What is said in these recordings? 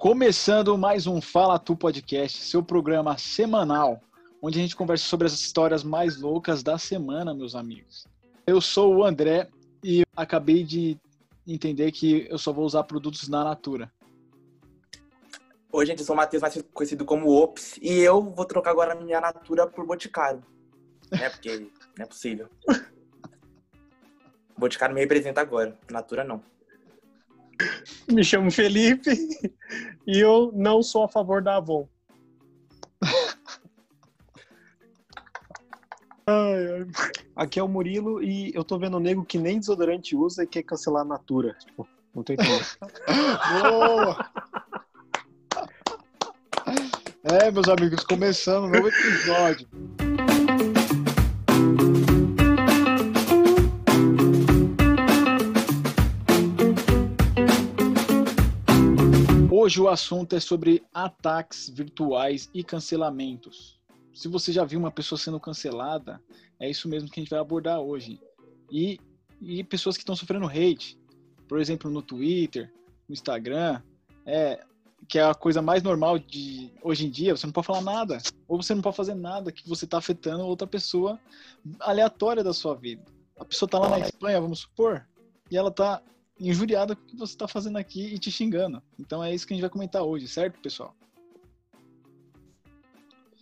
Começando mais um Fala Tu Podcast, seu programa semanal, onde a gente conversa sobre as histórias mais loucas da semana, meus amigos. Eu sou o André e acabei de entender que eu só vou usar produtos na Natura. Oi, gente, eu sou o Matheus, mais conhecido como Ops, e eu vou trocar agora minha Natura por Boticário. Né? Porque não é possível. Boticário me representa agora, Natura não. Me chamo Felipe e eu não sou a favor da Avon. Ai, ai. Aqui é o Murilo e eu tô vendo um nego que nem desodorante usa e quer cancelar a Natura. Tipo, não tô entendendo. Boa! É, meus amigos, começando um novo episódio. Hoje o assunto é sobre ataques virtuais e cancelamentos. Se você já viu uma pessoa sendo cancelada, é isso mesmo que a gente vai abordar hoje. E, e pessoas que estão sofrendo hate, por exemplo, no Twitter, no Instagram, é, que é a coisa mais normal de hoje em dia, você não pode falar nada, ou você não pode fazer nada que você está afetando outra pessoa aleatória da sua vida. A pessoa está lá na Espanha, vamos supor, e ela está injuriada com o que você está fazendo aqui e te xingando. Então é isso que a gente vai comentar hoje, certo, pessoal?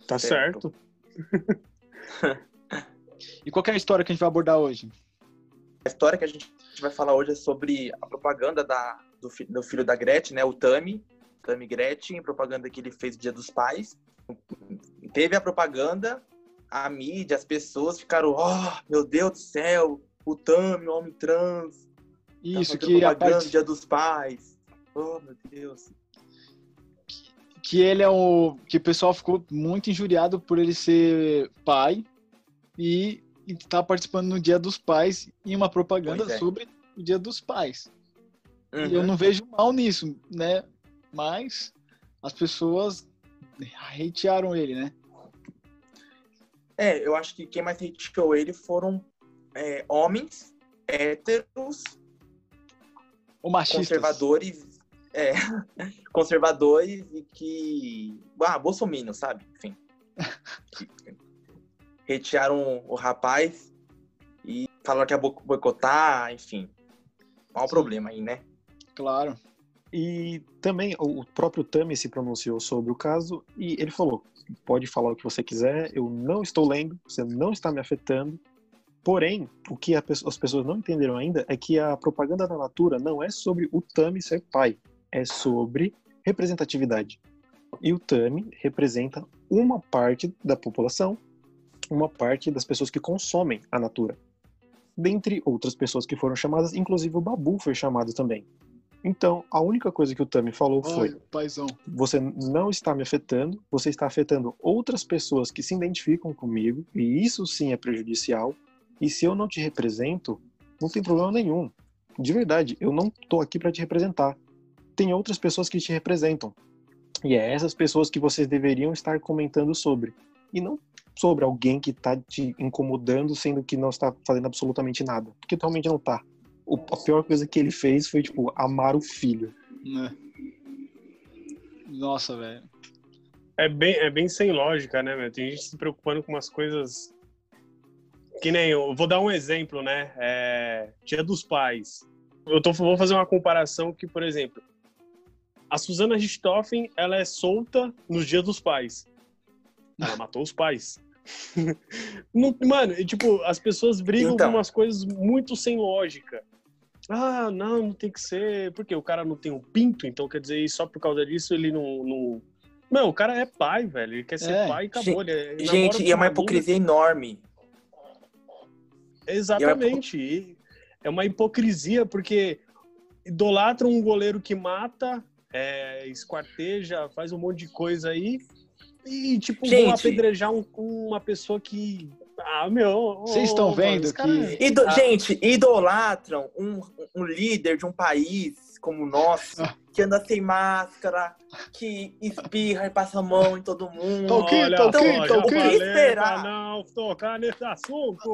Tá certo. E qual é a história que a gente vai abordar hoje? A história que a gente vai falar hoje é sobre a propaganda da, do, do filho da Gretchen, né? O Tami, Tami Gretchen, propaganda que ele fez no Dia dos Pais. Teve a propaganda, a mídia, as pessoas ficaram, oh, meu Deus do céu, o Tami, o homem trans, Isso, fazendo que a parte Dia dos Pais. Oh, meu Deus. que ele é o que o pessoal ficou muito injuriado por ele ser pai e estar participando no Dia dos Pais em uma propaganda é. sobre o Dia dos Pais. E Uhum. eu não vejo mal nisso, né? Mas as pessoas hatearam ele, né? É, eu acho que quem mais hateou ele foram é, homens héteros, Ou machistas. conservadores, é, conservadores e que. Ah, Bolsominion, sabe? Enfim. Que Hatearam o rapaz e falaram que ia bo- boicotar, enfim. Qual o problema aí, né? Claro. E também o próprio Tami se pronunciou sobre o caso e ele falou: pode falar o que você quiser, eu não estou lendo, você não está me afetando. Porém, o que as pessoas não entenderam ainda é que a propaganda da Natura não é sobre o Tami ser pai, é sobre representatividade. E o Tami representa uma parte da população, uma parte das pessoas que consomem a Natura. Dentre outras pessoas que foram chamadas, inclusive o Babu foi chamado também. Então, a única coisa que o Tami falou foi: paizão. você não está me afetando, você está afetando outras pessoas que se identificam comigo, e isso sim é prejudicial. E se eu não te represento, não tem problema nenhum. De verdade, eu não tô aqui para te representar. Tem outras pessoas que te representam. E é essas pessoas que vocês deveriam estar comentando sobre. E não sobre alguém que tá te incomodando, sendo que não está fazendo absolutamente nada. Porque realmente não tá. O- a pior coisa que ele fez foi, tipo, amar o filho. Né? Nossa, velho. É bem, é bem sem lógica, né, meu? Tem gente se preocupando com umas coisas. Que nem eu. Vou dar um exemplo, né? É, Dia dos Pais. Eu tô, vou fazer uma comparação que, por exemplo, a Susana Richthofen, ela é solta nos Dia dos Pais. Ela matou os pais. Não- Mano, tipo, as pessoas brigam Então. com umas coisas muito sem lógica. Ah, não, não tem que ser. Porque o cara não tem um pinto, então quer dizer, só por causa disso ele não. não... Não, o cara é pai, velho. Ele quer ser É. pai e acabou. Ele namora Gente, e é uma hipocrisia enorme. Exatamente. E É uma hipocrisia, porque idolatram um goleiro que mata, é, esquarteja, faz um monte de coisa aí. E, tipo, vão Gente. apedrejar um- uma pessoa que. Ah, meu. Vocês estão vendo que- é- Ido- Ah. Gente, idolatram um, um líder de um país como o nosso, Ah. que anda sem máscara, que espirra e passa a mão em todo mundo. Tá já ok. falei Esperar. pra não tocar nesse assunto.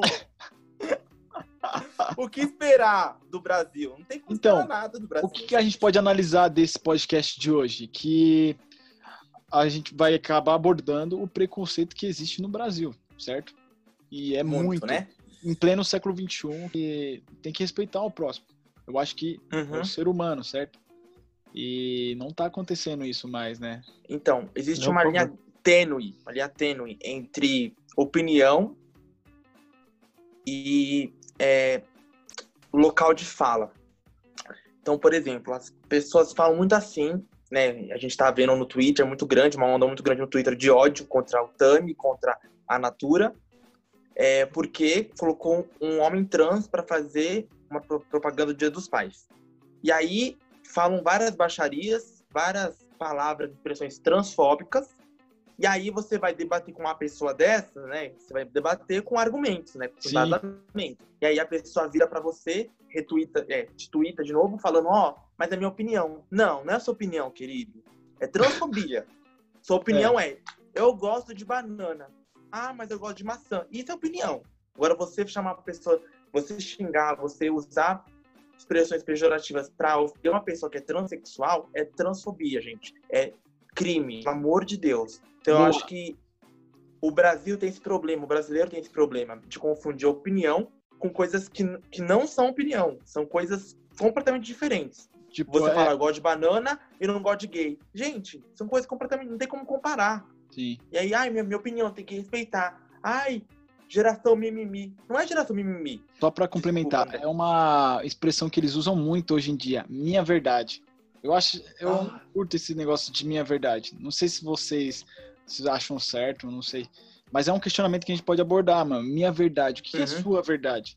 o que esperar do Brasil? Não tem como Então, esperar nada do Brasil. O que, que a gente pode analisar desse podcast de hoje? Que a gente vai acabar abordando o preconceito que existe no Brasil, certo? E é muito, muito, né? em pleno século XXI, que tem que respeitar o próximo. Eu acho que é Uhum. o ser humano, certo? E não tá acontecendo isso mais, né? Então, existe Não, uma linha tênue, uma linha tênue entre opinião e é, local de fala. Então, por exemplo, as pessoas falam muito assim, né? A gente tá vendo no Twitter, é muito grande, uma onda muito grande no Twitter de ódio contra o Tami, contra a Natura, é, porque colocou um homem trans para fazer uma pro- propaganda do Dia dos Pais. E aí falam várias baixarias, várias palavras, expressões transfóbicas, e aí você vai debater com uma pessoa dessa, né? Você vai debater com argumentos, né? Com embasamento. E aí a pessoa vira pra você, retuita, é, te tuita de novo, falando, ó, mas é minha opinião. Não, não é a sua opinião, querido. É transfobia. Sua opinião é. eu gosto de banana. Ah, mas eu gosto de maçã. Isso é opinião. Agora você chamar a pessoa, você xingar, você usar expressões pejorativas pra ofender uma pessoa que é transexual, é transfobia, gente. É crime, pelo amor de Deus. Então Boa. eu acho que o Brasil tem esse problema, o brasileiro tem esse problema de confundir opinião com coisas que, que não são opinião, são coisas completamente diferentes. Tipo, Você é- fala, eu gosto de banana e não gosto de gay. Gente, são coisas completamente, não tem como comparar. Sim. E aí, ai, minha, minha opinião, tem que respeitar. Ai, geração mimimi. Não é geração mimimi. Só para complementar, Desculpa, é uma expressão que eles usam muito hoje em dia, minha verdade. Eu acho, eu Ah. não curto esse negócio de minha verdade. Não sei se vocês, se acham certo, não sei. Mas é um questionamento que a gente pode abordar, mano. Minha verdade, o que, é Uhum. sua verdade?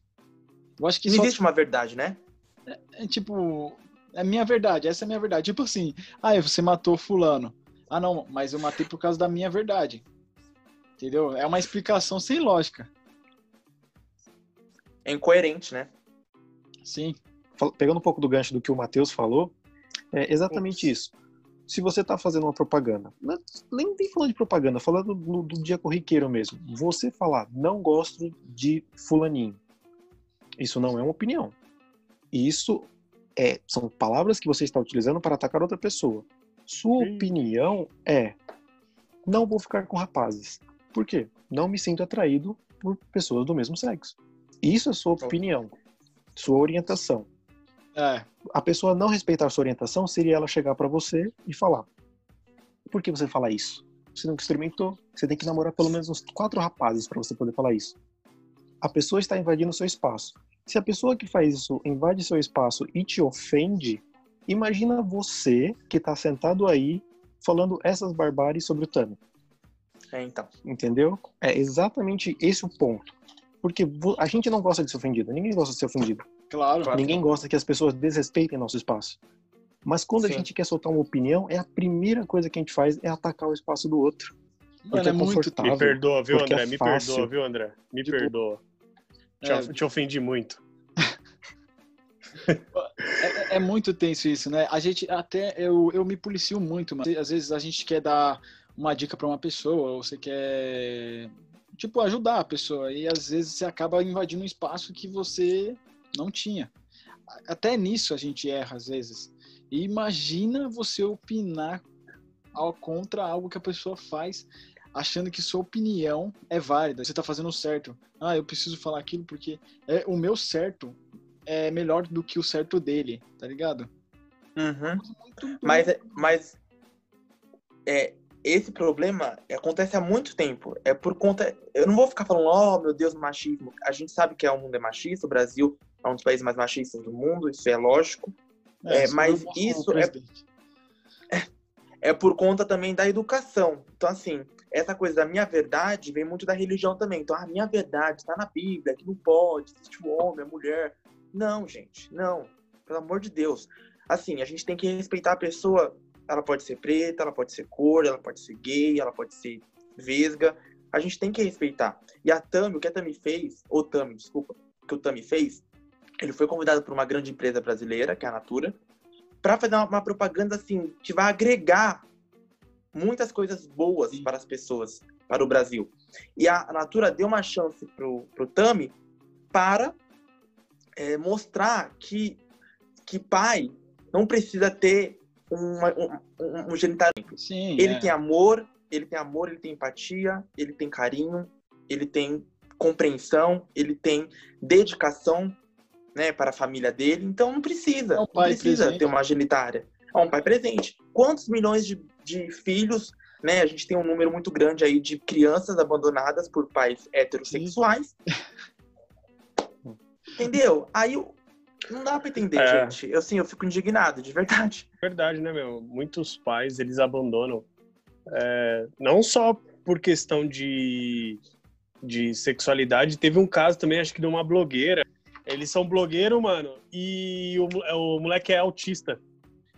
Eu acho que Não só existe uma verdade, né? é tipo, é minha verdade, essa é a minha verdade. Tipo assim, ah, você matou fulano. Ah, não, mas eu matei por causa da minha verdade. Entendeu? É uma explicação sem lógica. É incoerente, né? Sim. Pegando um pouco do gancho do que o Matheus falou, é exatamente isso. Se você está fazendo uma propaganda, é- nem, nem falando de propaganda, falando do, do dia corriqueiro mesmo, você falar, não gosto de fulaninho, isso não é uma opinião. Isso é, são palavras que você está utilizando para atacar outra pessoa. Sua Sim. opinião é, não vou ficar com rapazes. Por quê? Não me sinto atraído por pessoas do mesmo sexo. Isso é sua opinião, sua orientação É, a pessoa não respeitar sua orientação seria ela chegar pra você e falar: Por que você fala isso? Você nunca experimentou? Você tem que namorar pelo menos uns quatro rapazes pra você poder falar isso. A pessoa está invadindo seu espaço. Se a pessoa que faz isso invade seu espaço e te ofende, imagina você que tá sentado aí falando essas barbáries sobre o Tami. É, então. Entendeu? É exatamente esse o ponto. Porque a gente não gosta de ser ofendido. Ninguém gosta de ser ofendido. Claro. Ninguém gosta que as pessoas desrespeitem nosso espaço. Mas quando a gente quer soltar uma opinião, é a primeira coisa que a gente faz é atacar o espaço do outro. Mano, porque é é muito confortável. Me perdoa, viu, porque André? é Me perdoa, viu, André? Me Tipo, perdoa. Te, é. te ofendi muito. É, é muito tenso isso, né? A gente até eu, eu me policio muito, mas às vezes a gente quer dar uma dica para uma pessoa, ou você quer tipo ajudar a pessoa e às vezes você acaba invadindo um espaço que você não tinha. Até nisso a gente erra às vezes. E imagina você opinar ao contra algo que a pessoa faz, achando que sua opinião é válida, você tá fazendo certo. Ah, eu preciso falar aquilo porque é o meu certo é melhor do que o certo dele, tá ligado? Uhum. Mas, é- mas é, esse problema acontece há muito tempo. É por conta. Eu não vou ficar falando, oh meu Deus, machismo. A gente sabe que é, o mundo é machista, o Brasil é um dos países mais machistas do mundo, isso é lógico. É, só mas isso é-. É por conta também da educação. Então, assim, essa coisa da minha verdade vem muito da religião também. Então, a minha verdade está na Bíblia, que não pode, existe o homem, a mulher. Não, gente, não. Pelo amor de Deus. Assim, a gente tem que respeitar a pessoa. Ela pode ser preta, ela pode ser cor, ela pode ser gay, ela pode ser vesga. A gente tem que respeitar. E a Tami, o que a Tami fez, ou Tami, desculpa, o que o Tami fez, ele foi convidado por uma grande empresa brasileira, que é a Natura, para fazer uma, propaganda assim que vai agregar muitas coisas boas Sim. para as pessoas, para o Brasil. E a, a Natura deu uma chance pro, pro Tami para é, mostrar que, que pai não precisa ter uma, um, um, um genital. Sim, Ele é. tem amor, ele tem amor, ele tem empatia, ele tem carinho, ele tem compreensão, ele tem dedicação, né, para a família dele. Então não precisa, É um não precisa presente. ter uma genitária. É um pai presente. Quantos milhões de, de filhos, né? A gente tem um número muito grande aí de crianças abandonadas por pais heterossexuais. Entendeu? Aí não dá pra entender, É. gente. Eu sim, eu fico indignado, de verdade. Verdade, né, meu? Muitos pais, eles abandonam. é, não só por questão de, de sexualidade. Teve um caso também, acho que de uma blogueira. Eles são blogueiros, mano, e o, mo- o moleque é autista.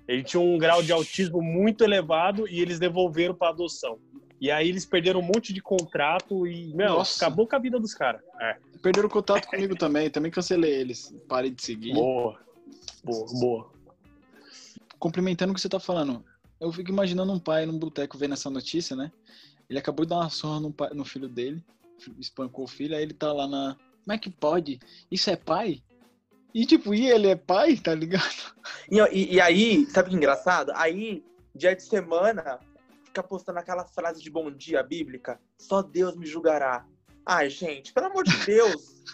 Ele tinha um grau de autismo muito elevado e eles devolveram pra adoção. E aí eles perderam um monte de contrato e, meu, Nossa. acabou com a vida dos caras. É, Perderam contato comigo também, também cancelei eles. Parei de seguir. boa. Boa, boa. Complementando o que você tá falando, eu fico imaginando um pai num boteco vendo essa notícia, né? Ele acabou de dar uma surra no, pai- no filho dele, espancou o filho, aí ele tá lá na. Como é que pode? Isso é pai? E tipo, e ele é pai, tá ligado? E, e- e aí, sabe o que é engraçado? Aí, dia de semana, fica postando aquela frase de bom dia bíblica: só Deus me julgará. Ai, gente, pelo amor de Deus.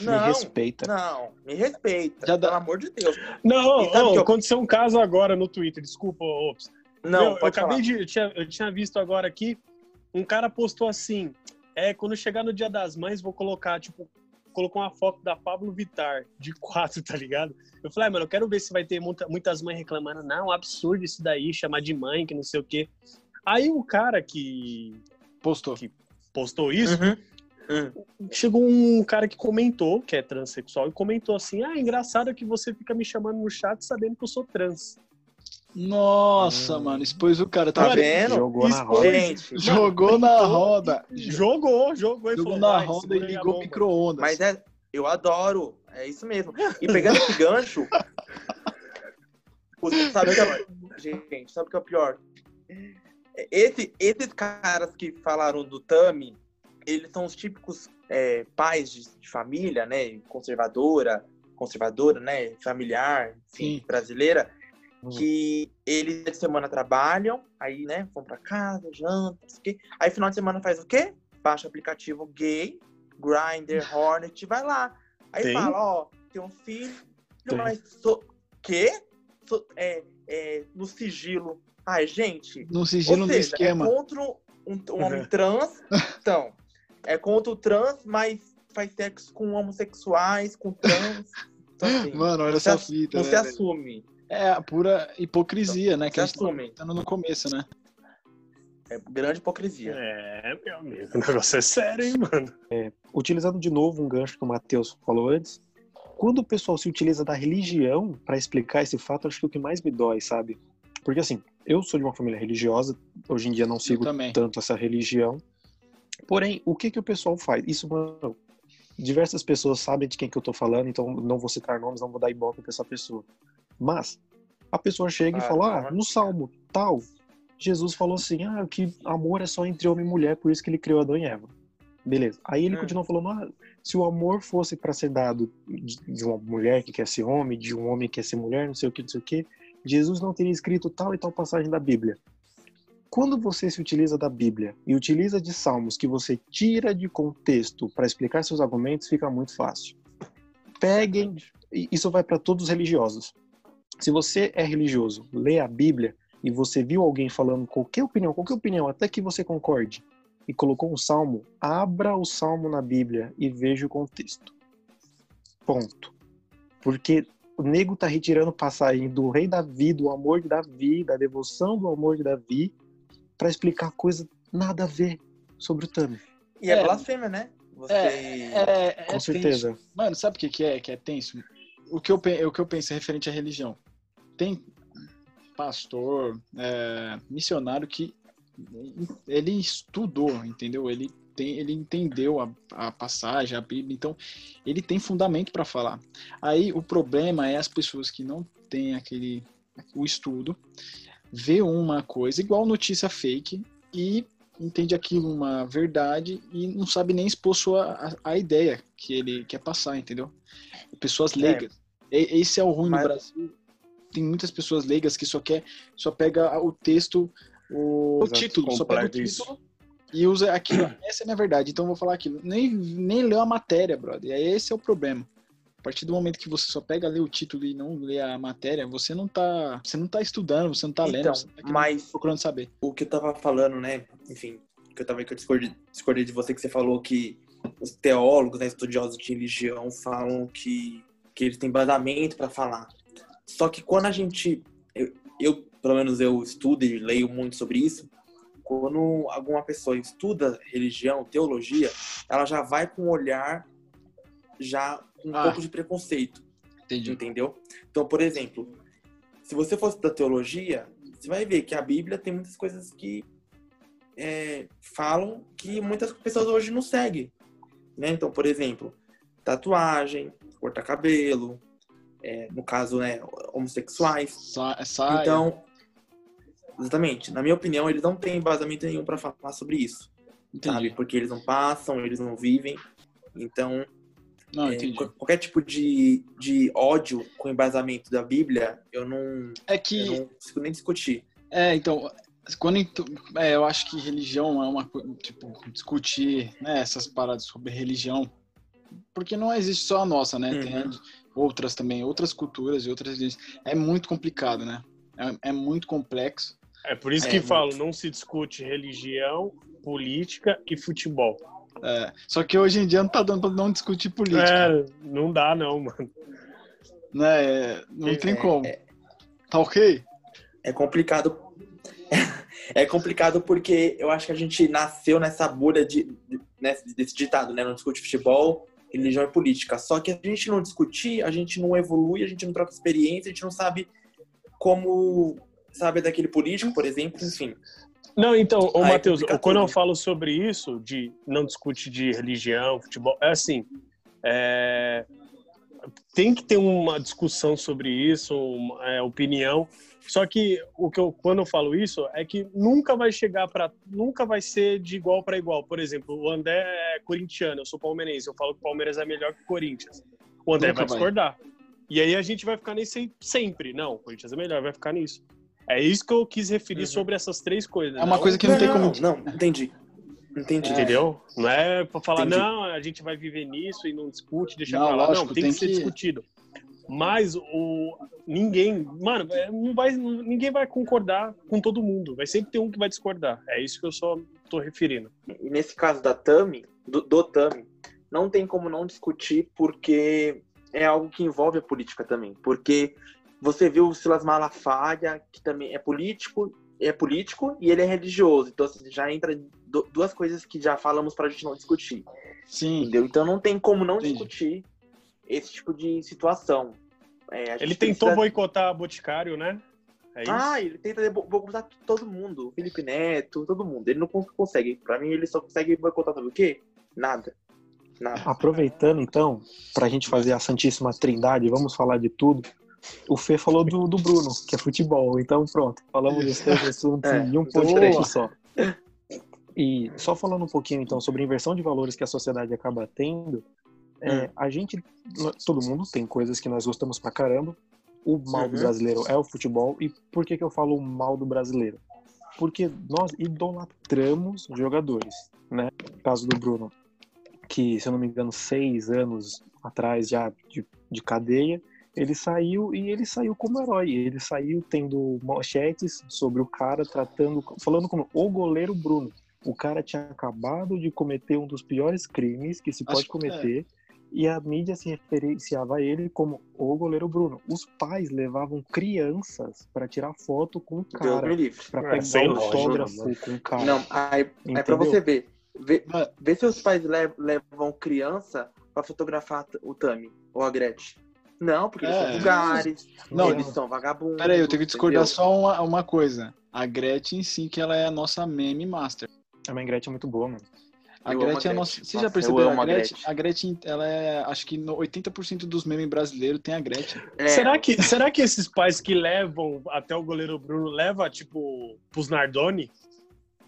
Me Não, respeita. não, me respeita. Já dá- Pelo amor de Deus. Não, não, eu- aconteceu um caso agora no Twitter, desculpa, Ops. Não, eu pode acabei falar. de. Eu tinha, eu tinha visto agora aqui, um cara postou assim: é, quando chegar no dia das mães, vou colocar, tipo, colocou uma foto da Pablo Vittar, de quatro, tá ligado? Eu falei, ah, mano, eu quero ver se vai ter muita- muitas mães reclamando, não, absurdo isso daí, chamar de mãe, que não sei o quê. Aí o cara que Postou. postou isso, Uhum. Hum. chegou um cara que comentou, que é transexual, e comentou assim: ah, engraçado que você fica me chamando no chat sabendo que eu sou trans. Nossa, Hum. mano, expôs o cara. Tá Tá vendo? Jogou na Isso, roda. Gente, Jogou na roda. Jogou, jogou Jogou na "Vai, roda e ligou o bomba." micro-ondas. mas é, eu adoro. É isso mesmo. E pegando esse gancho. você sabe o que é, gente, sabe o que é o pior? Esse, esses caras que falaram do Tami, eles são os típicos é, pais de, de família, né? Conservadora, conservadora, né? Familiar, enfim, Sim. brasileira. Hum. Que eles de semana trabalham, aí, né, vão pra casa, jantam, não sei o quê. Aí final de semana faz o quê? Baixa o aplicativo gay, Grindr, Hornet, vai lá. Aí Tem? fala, ó, tem um filho, Tem. mas sou... Quê? É, é, no sigilo. Ai, gente, No sigilo no seja, esquema. é contra um, um homem trans, então, é contra o trans, mas faz sexo com homossexuais, com trans. Então, assim, Mano, olha essa fita. não né, se velho? assume. É a pura hipocrisia, né? Que a gente comentando no começo, né? É grande hipocrisia. É, meu amigo, o negócio é sério, hein, mano? Utilizando de novo um gancho que o Matheus falou antes, quando o pessoal se utiliza da religião para explicar esse fato, acho que é o que mais me dói, sabe? Porque assim, eu sou de uma família religiosa, hoje em dia não sigo também. tanto essa religião. Porém, o que que o pessoal faz? Isso, mano, diversas pessoas sabem de quem que eu tô falando, então não vou citar nomes, não vou dar ibope pra essa pessoa. Mas a pessoa chega e Ah, fala: tá. "Ah, no salmo tal, Jesus falou assim: "Ah, que amor é só entre homem e mulher, por isso que ele criou Adão e Eva". Beleza. Aí ele Hum. continua falando: "Ah, se o amor fosse para ser dado de uma mulher que quer ser homem, de um homem que quer ser mulher, não sei o que, não sei o que, Jesus não teria escrito tal e tal passagem da Bíblia. Quando você se utiliza da Bíblia e utiliza de salmos que você tira de contexto para explicar seus argumentos, fica muito fácil. Peguem, e isso vai para todos os religiosos. Se você é religioso, lê a Bíblia e você viu alguém falando qualquer opinião, qualquer opinião, até que você concorde, e colocou um salmo, abra o salmo na Bíblia e veja o contexto. Ponto. Porque o nego tá retirando passagem do rei Davi, do amor de Davi, da devoção do amor de Davi, para explicar coisa nada a ver sobre o Tami. E é, É. blasfêmia, né? Você. É, é Com tenso. certeza. Mano, sabe o que, que é que é tenso? O que eu, o que eu penso é referente à religião. Tem pastor, é, missionário que ele estudou, entendeu? Ele tem, ele entendeu a, a passagem, a Bíblia, então ele tem fundamento para falar. Aí o problema é as pessoas que não têm aquele o estudo, vê uma coisa igual notícia fake e entende aquilo uma verdade e não sabe nem expor sua, a, a ideia que ele quer passar, entendeu? Pessoas leigas. E- Esse é o ruim Mas- no Brasil. Tem muitas pessoas leigas que só quer, só pega o texto, o, Exato, título, só pega o completa isso. título e usa aquilo. Essa é a minha verdade. Então eu vou falar aquilo. Nem, nem leu a matéria, brother. E aí esse é o problema. A partir do momento que você só pega ler o título e não lê a matéria, você não tá, você não tá estudando, você não tá lendo, Então, você tá mas procurando saber. o que eu tava falando, né? Enfim, que eu tava que eu discordei, discordei de você que você falou que os teólogos, né, estudiosos de religião falam que, que eles têm embasamento para falar. Só que quando a gente eu, eu, pelo menos eu estudo e leio muito sobre isso, quando alguma pessoa estuda religião, teologia, ela já vai com um olhar já com um Ah. pouco de preconceito Entendi. entendeu? Então, por exemplo, se você fosse da teologia, você vai ver que a Bíblia tem muitas coisas que é, falam que muitas pessoas hoje não seguem, né? Então, por exemplo, tatuagem, cortar cabelo, é, no caso, né, homossexuais. Sa saia. Então, exatamente, na minha opinião, eles não têm embasamento nenhum para falar sobre isso, entendi. sabe? Porque eles não passam, eles não vivem. Então, Não, é, qualquer tipo de, de ódio com embasamento da Bíblia, eu não, É que eu não consigo nem discutir. É, então, quando ent- é, eu acho que religião é uma coisa, tipo, discutir né, essas paradas sobre religião, porque não existe só a nossa, né? Tem Uhum. outras também, outras culturas e outras. É muito complicado, né? É, é muito complexo. É por isso É, que muito. falo, não se discute religião, política e futebol. É, só que hoje em dia não tá dando pra não discutir política, É, não dá não, mano. né? É, Não tem É, como. Tá ok? É complicado. É complicado porque eu acho que a gente nasceu nessa bolha de, de- nesse- desse ditado, né? Não discute futebol, religião e política. Só que a gente não discutir, a gente não evolui, a gente não troca experiência, a gente não sabe como sabe daquele político, por exemplo, enfim. Não, então, ô Matheus, complica quando eu falo sobre isso, de não discute de religião, futebol, é assim, é, tem que ter uma discussão sobre isso, uma é, opinião. Só que o que eu, quando eu falo isso é que nunca vai chegar para, nunca vai ser de igual para igual. Por exemplo, o André é corintiano, eu sou palmeirense, eu falo que o Palmeiras é melhor que o Corinthians. O André vai vai. discordar. E aí a gente vai ficar nesse sempre. Não, o Corinthians é melhor, vai ficar nisso. É isso que eu quis referir Uhum. sobre essas três coisas. É uma coisa que não tem como- Não, entendi. Entendi. Entendeu? Não é pra falar, Entendi. não, a gente vai viver nisso e não discute, deixa Não, pra lá. lógico, não, tem, tem que ser que- discutido. Mas o ninguém, mano, é, não vai, ninguém vai concordar com todo mundo. Vai sempre ter um que vai discordar. É isso que eu só tô referindo. E nesse caso da Tami, do, do Tami, não tem como não discutir porque é algo que envolve a política também. Porque você viu o Silas Malafaia, que também é político, é político e ele é religioso. Então assim, já entra du- duas coisas que já falamos pra gente não discutir. Sim. Entendeu? Então não tem como não Entendi. discutir esse tipo de situação. É, a Ele tentou precisa- boicotar Boticário, né? É isso. Ah, ele tenta bo- boicotar todo mundo. O Felipe Neto, todo mundo. Ele não cons- consegue. Pra mim, ele só consegue boicotar sabe o quê? Nada. Nada. Aproveitando, então, para a gente fazer a Santíssima Trindade, vamos falar de tudo. O Fê falou do, do Bruno, que é futebol. Então, pronto, falamos dos três assuntos É, em um boa. podcast só. E só falando um pouquinho, então, sobre a inversão de valores que a sociedade acaba tendo, é, Hum. a gente, todo mundo tem coisas que nós gostamos pra caramba. O mal do Uhum. brasileiro é o futebol. E por que, que eu falo o mal do brasileiro? Porque nós idolatramos jogadores, né? No caso do Bruno, que, se eu não me engano, seis anos atrás já de, de cadeia, ele saiu e ele saiu como herói. Ele saiu tendo manchetes sobre o cara tratando, falando como o goleiro Bruno. O cara tinha acabado de cometer um dos piores crimes que se Acho pode que- cometer. E a mídia se referenciava a ele como o goleiro Bruno. Os pais levavam crianças para tirar foto com o cara, para É, pegar sem um autógrafo com o cara. Não, aí, é pra Entendeu? você ver. Vê, Mano, vê se os pais le- levam criança pra fotografar o Tami ou a Gretchen. Não, porque eles É. são vulgares, Não, eles são vagabundos. Peraí, eu tenho que discordar entendeu? só uma, uma coisa. A Gretchen, sim, que ela é a nossa meme master. A mãe Gretchen é muito boa, mano. A Eu Gretchen é a nossa. Você Nossa, já eu percebeu a a Gretchen? A Gretchen, ela é. Acho que no 80% dos memes brasileiros tem a Gretchen. É, Será, que, será que esses pais que levam até o goleiro Bruno leva tipo pros Nardoni?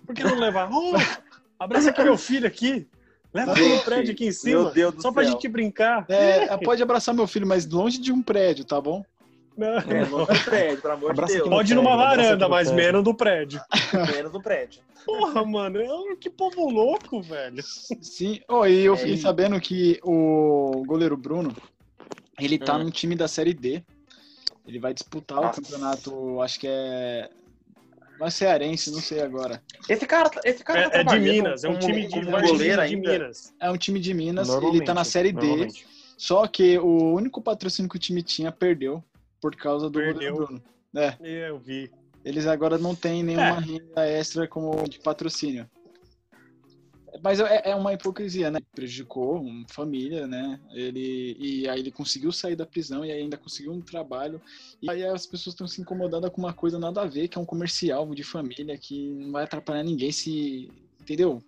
Por que não levar? Oh, abraça aqui meu filho aqui. Leva no prédio aqui em cima. Meu Deus do só céu. pra gente brincar. É, pode abraçar meu filho, mas longe de um prédio, tá bom? Não, É, não. no prédio, pelo amor Abraça de Deus. no Pode ir numa varanda, no mas prédio. menos do prédio. Menos no prédio. Porra, mano, é- que povo louco, velho. Sim. Oh, e eu É fiquei isso. sabendo que o goleiro Bruno, ele tá Hum. num time da Série D. Ele vai disputar Nossa. o campeonato, acho que é. Não é cearense, não sei agora. Esse cara, esse cara tá É, é de Minas, é um como- time de, como é um time goleiro de ainda. Minas. É um time de Minas, ele tá na Série D. Só que o único patrocínio que o time tinha perdeu por causa do Perdeu. goleiro Bruno. É, É, Eu vi. eles agora não têm nenhuma renda extra como de patrocínio. Mas é, é uma hipocrisia, né? Prejudicou uma família, né? Ele, e aí ele conseguiu sair da prisão e aí ainda conseguiu um trabalho. E aí as pessoas estão se incomodando com uma coisa nada a ver, que é um comercial de família que não vai atrapalhar ninguém se. Entendeu?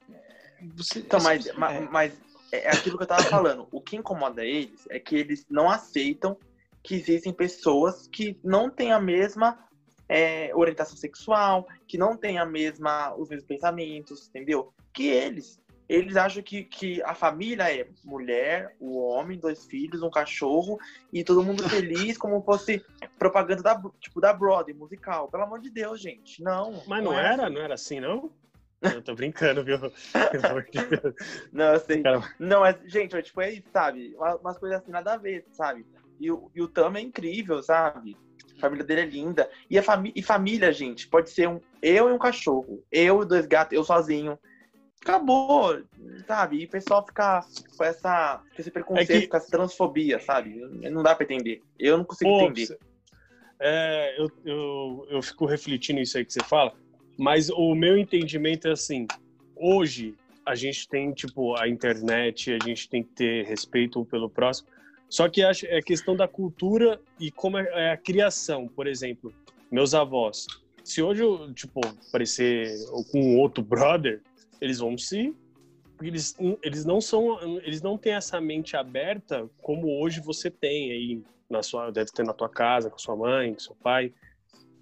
Você, Então, mas, é- ma- mas é aquilo que eu tava falando. O que incomoda eles é que eles não aceitam que existem pessoas que não têm a mesma é, orientação sexual, que não têm a mesma, os mesmos pensamentos, entendeu? Que eles. Eles acham que, que a família é mulher, o homem, dois filhos, um cachorro e todo mundo feliz, como fosse propaganda da, tipo, da Broadway musical. Pelo amor de Deus, gente. Não. Mas não é era? assim. Não era assim, não? Eu tô brincando, viu? Pelo amor de Deus. Não, eu sei. Cara, Não, mas, gente, tipo, é isso, sabe? Uma- Umas coisas assim, nada a ver, sabe? E, o- e o Tam é incrível, sabe? A família dele é linda. E, a fami e família, gente, pode ser um eu e um cachorro. Eu e dois gatos, eu sozinho. Acabou, sabe? E o pessoal fica com, essa, com esse preconceito, É que- com essa transfobia, sabe? Não dá pra entender. Eu não consigo Pô, entender. é, eu, eu, eu fico refletindo isso aí que você fala, mas o meu entendimento é assim: hoje a gente tem, tipo, a internet, a gente tem que ter respeito pelo próximo, só que acho- é questão da cultura e como é é a criação. Por exemplo, meus avós. Se hoje eu, tipo, aparecer com outro brother, eles vão se eles, eles não são eles não têm essa mente aberta como hoje você tem aí na sua deve ter na tua casa com sua mãe com seu pai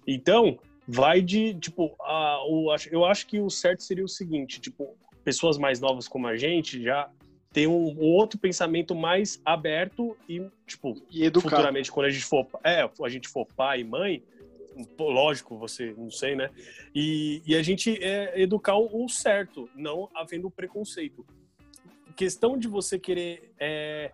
então vai de tipo a, o, eu acho que o certo seria o seguinte tipo pessoas mais novas como a gente já tem um, um outro pensamento mais aberto e tipo E educar. futuramente quando a gente for é a gente for pai e mãe lógico você não sei né e, e a gente é, educar o, o certo não havendo preconceito questão de você querer é,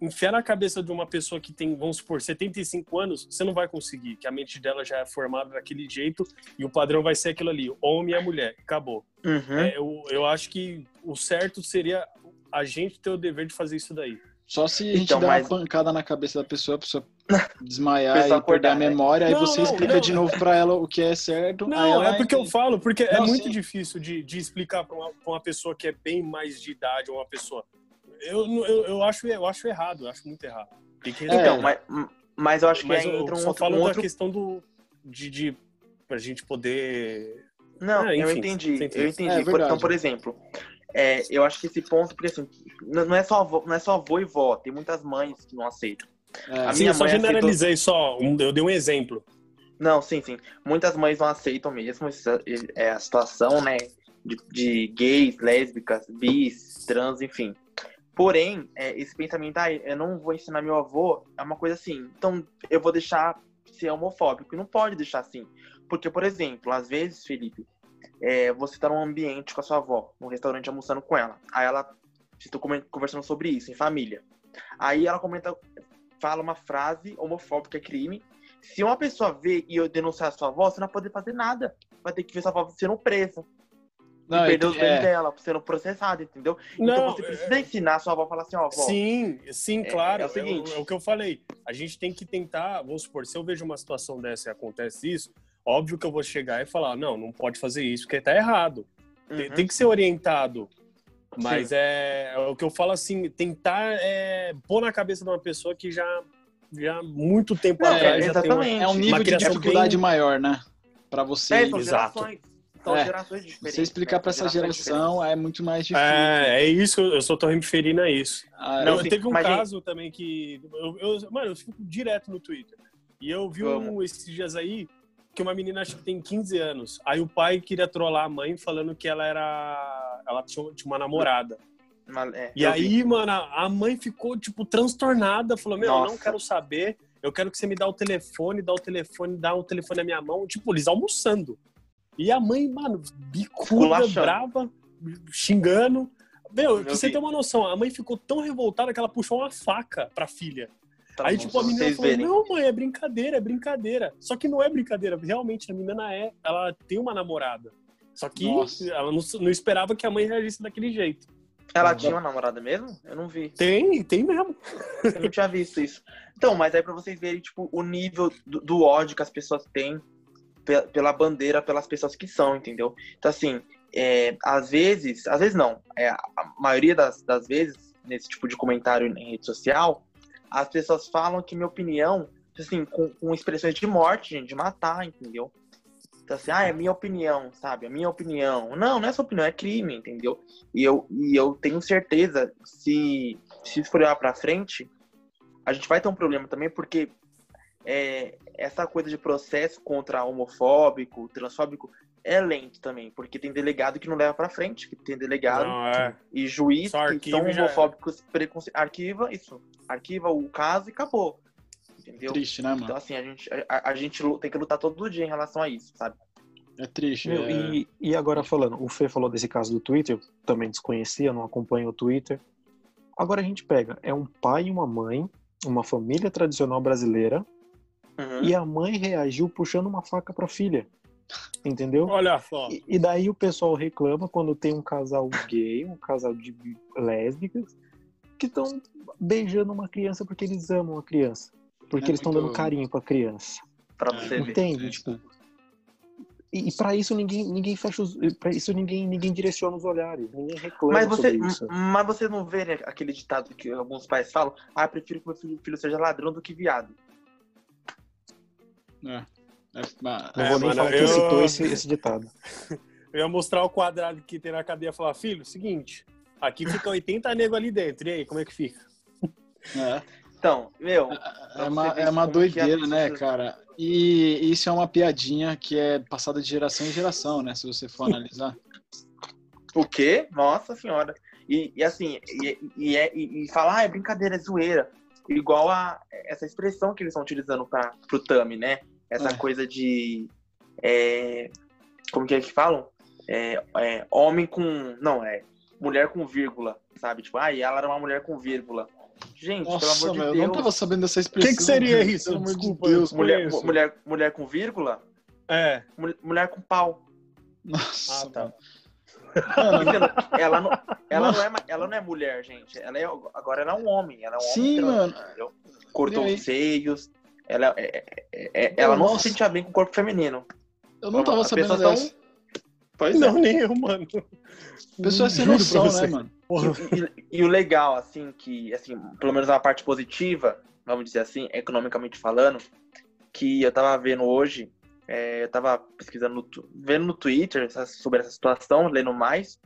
enfiar na cabeça de uma pessoa que tem vamos supor 75 anos você não vai conseguir que a mente dela já é formada daquele jeito e o padrão vai ser aquilo ali homem e a mulher acabou Uhum. É, eu, eu acho que o certo seria a gente ter o dever de fazer isso daí Só se a gente Então, der mas- uma pancada na cabeça da pessoa, a pessoa desmaiar Pessoa e perder a acordar, né? memória, aí Não, você não, explica não. de novo pra ela o que é certo. aí Não, ela é porque eu entende. falo, porque é Não, muito sim. difícil de, de explicar para uma, uma pessoa que é bem mais de idade, ou uma pessoa. Eu, eu, eu, acho, eu acho errado, eu acho muito errado. Tem. Então, mas, mas eu acho que Mas eu entra um só outro, falo um da outro questão do. De, de. pra gente poder. Não, Ah, eu enfim, entendi, você entendeu. eu entendi. É então, por exemplo, é, eu acho que esse ponto, porque assim, não é só avô, não é só avô e vó, tem muitas mães que não aceitam. É. A Sim, minha eu só mãe aceitou- generalizei só. um- eu dei um exemplo. Não, sim, sim. Muitas mães não aceitam mesmo essa, é, a situação, né? De, de gays, lésbicas, bis, trans, enfim. Porém, é, esse pensamento, ah, eu não vou ensinar meu avô, é uma coisa assim. Então, eu vou deixar ser homofóbico. E não pode deixar assim. Porque, por exemplo, às vezes, Felipe, é, você tá num ambiente com a sua avó, num restaurante almoçando com ela. Aí ela, vocês estão conversando sobre isso, em família. Aí ela comenta, fala uma frase homofóbica, é crime. Se uma pessoa ver e eu denunciar a sua avó, você não vai poder fazer nada. Vai ter que ver sua avó sendo presa. Não, e perder os bens é. dela, sendo processada, entendeu? então Não, você precisa ensinar a sua avó a falar assim, ó, avó. Sim, sim, É- claro. é o seguinte. É, o que eu falei. A gente tem que tentar, vamos supor, se eu vejo uma situação dessa e acontece isso, óbvio que eu vou chegar e falar, não, não pode fazer isso, porque tá errado. Tem, Uhum. tem que ser orientado. Mas é, é o que eu falo assim, tentar é, pôr na cabeça de uma pessoa que já, já muito tempo Não, atrás é, já tem uma, exatamente. É um nível de dificuldade bem- maior, né? Pra você. É, Exato. gerações. É. gerações diferentes. Você explicar né? pra São essa geração é muito mais difícil. É, é isso, eu só tô me referindo a isso. Ah, Não, eu, sim, teve um mas, caso também que. Eu, eu- mano, eu fico direto no Twitter. E eu vi um, esses dias aí que uma menina acho que tem 15 anos. Aí o pai queria trollar a mãe falando que ela era. Ela tinha, uma namorada. É, E aí, vi. mano, a mãe ficou, tipo, transtornada. Falou, meu, eu não Nossa. quero saber. Eu quero que você me dá o telefone, dá o telefone, dá o telefone na minha mão. Tipo, eles almoçando. E a mãe, mano, bicuda, brava, xingando. Meu, Eu pra você ter uma noção, a mãe ficou tão revoltada que ela puxou uma faca pra filha. Pra aí, tipo, a menina falou, verem. não, mãe, é brincadeira, é brincadeira. Só que não é brincadeira. Realmente, a menina é, ela tem uma namorada. Só que Nossa. ela não, não esperava que a mãe reagisse daquele jeito. Ela tinha uma namorada mesmo? Eu não vi. Tem, tem mesmo. Eu não tinha visto isso. Então, mas aí pra vocês verem, tipo, o nível do, do ódio que as pessoas têm pe- pela bandeira, pelas pessoas que são, entendeu? Então, assim, é, às vezes, às vezes não, é, a maioria das, das vezes, nesse tipo de comentário em rede social, as pessoas falam que minha opinião, assim, com, com expressões de morte, gente, de matar, entendeu? Então, assim, ah, é minha opinião, sabe? É minha opinião. Não, não é sua opinião, é crime, entendeu? E eu, e eu tenho certeza, se, se isso for olhar pra frente, a gente vai ter um problema também, porque é, essa coisa de processo contra homofóbico, transfóbico, é lento também, porque tem delegado que não leva pra frente, que tem delegado Não, é. e juiz Só que são homofóbicos preconce... arquiva isso, arquiva o caso e acabou, entendeu? Triste, né, Então mano? assim a gente a, a gente tem que lutar todo dia em relação a isso, sabe? É triste. Meu, é... e, e agora falando, o Fê falou desse caso do Twitter, eu também desconhecia, não acompanho o Twitter. Agora a gente pega, é um pai e uma mãe, uma família tradicional brasileira, Uhum. e a mãe reagiu puxando uma faca pra filha. Entendeu? Olha só. E, e daí o pessoal reclama quando tem um casal gay, um casal de lésbicas, que estão beijando uma criança porque eles amam a criança. Porque É eles estão muito- dando carinho pra criança. Pra É, você ver. Entende? É, Tipo, e, e para isso ninguém, ninguém fecha os. Pra isso ninguém, ninguém direciona os olhares. Ninguém reclama Mas você, sobre isso. mas você não vê né, aquele ditado que alguns pais falam? Ah, prefiro que meu filho, filho seja ladrão do que viado. É. É, Não É, vou nem mano, falar que eu- citou esse, esse ditado. Eu ia mostrar o quadrado que tem na cadeia e falar, filho, seguinte, aqui fica 80 nego ali dentro. E aí, como é que fica? é. Então, meu, É uma, ver é uma como que a doideira, né, cara? E isso é uma piadinha que é passada de geração em geração, né? Se você for analisar. O quê? Nossa senhora. E, e assim, e, e, é- e, e falar, ah, é brincadeira, é zoeira. Igual a essa expressão que eles estão utilizando para pro Tami, né? Essa É. coisa de. é, como que é que falam? É, é, homem com. Não, é. Mulher com vírgula, sabe? Tipo, ah, e ela era uma mulher com vírgula. Gente, Nossa, pelo amor de velho, eu Deus. não tava sabendo dessa O expressão. que, que seria isso? Pelo amor de Desculpa, Deus. eu mulher, mulher, mulher com vírgula? É. Mul- Mulher com pau. Nossa, Ah, tá. mano. Ela, não, ela, Mano. não é, ela não é mulher, gente. Ela é, agora ela é um homem. Ela é um Sim, homem mano. entendeu? Cortou os seios. Ela, é- é- é- ela não se sentia bem com o corpo feminino. eu não tava sabendo dessa. Pois Não, nem eu, mano. Pessoas sem noção, né, mano? E, e- e o legal, assim, que, assim, pelo menos a parte positiva, vamos dizer assim, economicamente falando, que eu tava vendo hoje, é, eu tava pesquisando, no, vendo no Twitter essa- sobre essa situação, lendo mais,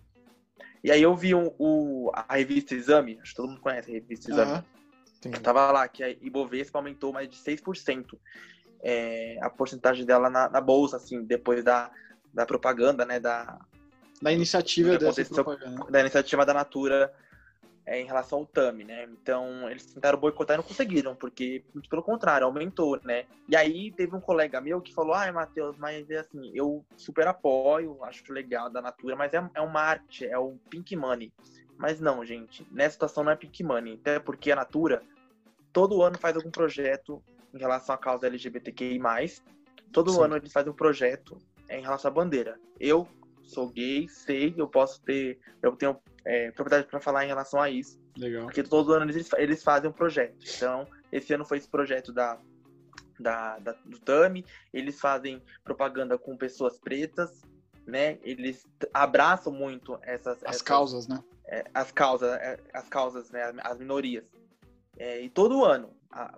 e aí eu vi o, o- a revista Exame, acho que todo mundo conhece a revista Exame, Aham. Sim. tava lá que a Ibovespa aumentou mais de 6%, é, a porcentagem dela na, na bolsa, assim, depois da, da propaganda, né, da, Da iniciativa dessa propaganda. da iniciativa da Natura é, em relação ao TAMI, né? Então, eles tentaram boicotar e não conseguiram, porque, pelo contrário, aumentou, né? E aí, teve um colega meu que falou, ai, Matheus, mas é assim, eu super apoio, acho legal da Natura, mas é, é um marketing, é o pink money. Mas não, gente, nessa situação não é pink money, até porque a Natura, todo ano faz algum projeto em relação à causa LGBTQI+, todo Sim. ano eles fazem um projeto em relação à bandeira. Eu sou gay, sei, eu posso ter, eu tenho é, propriedade para falar em relação a isso, Legal. porque todo ano eles, eles fazem um projeto. Então, esse ano foi esse projeto da, da, da- do TAMI, eles fazem propaganda com pessoas pretas, né? Eles abraçam muito essas, As essas- causas, né? É, as causas, é, as causas, né, as minorias. É, e todo ano,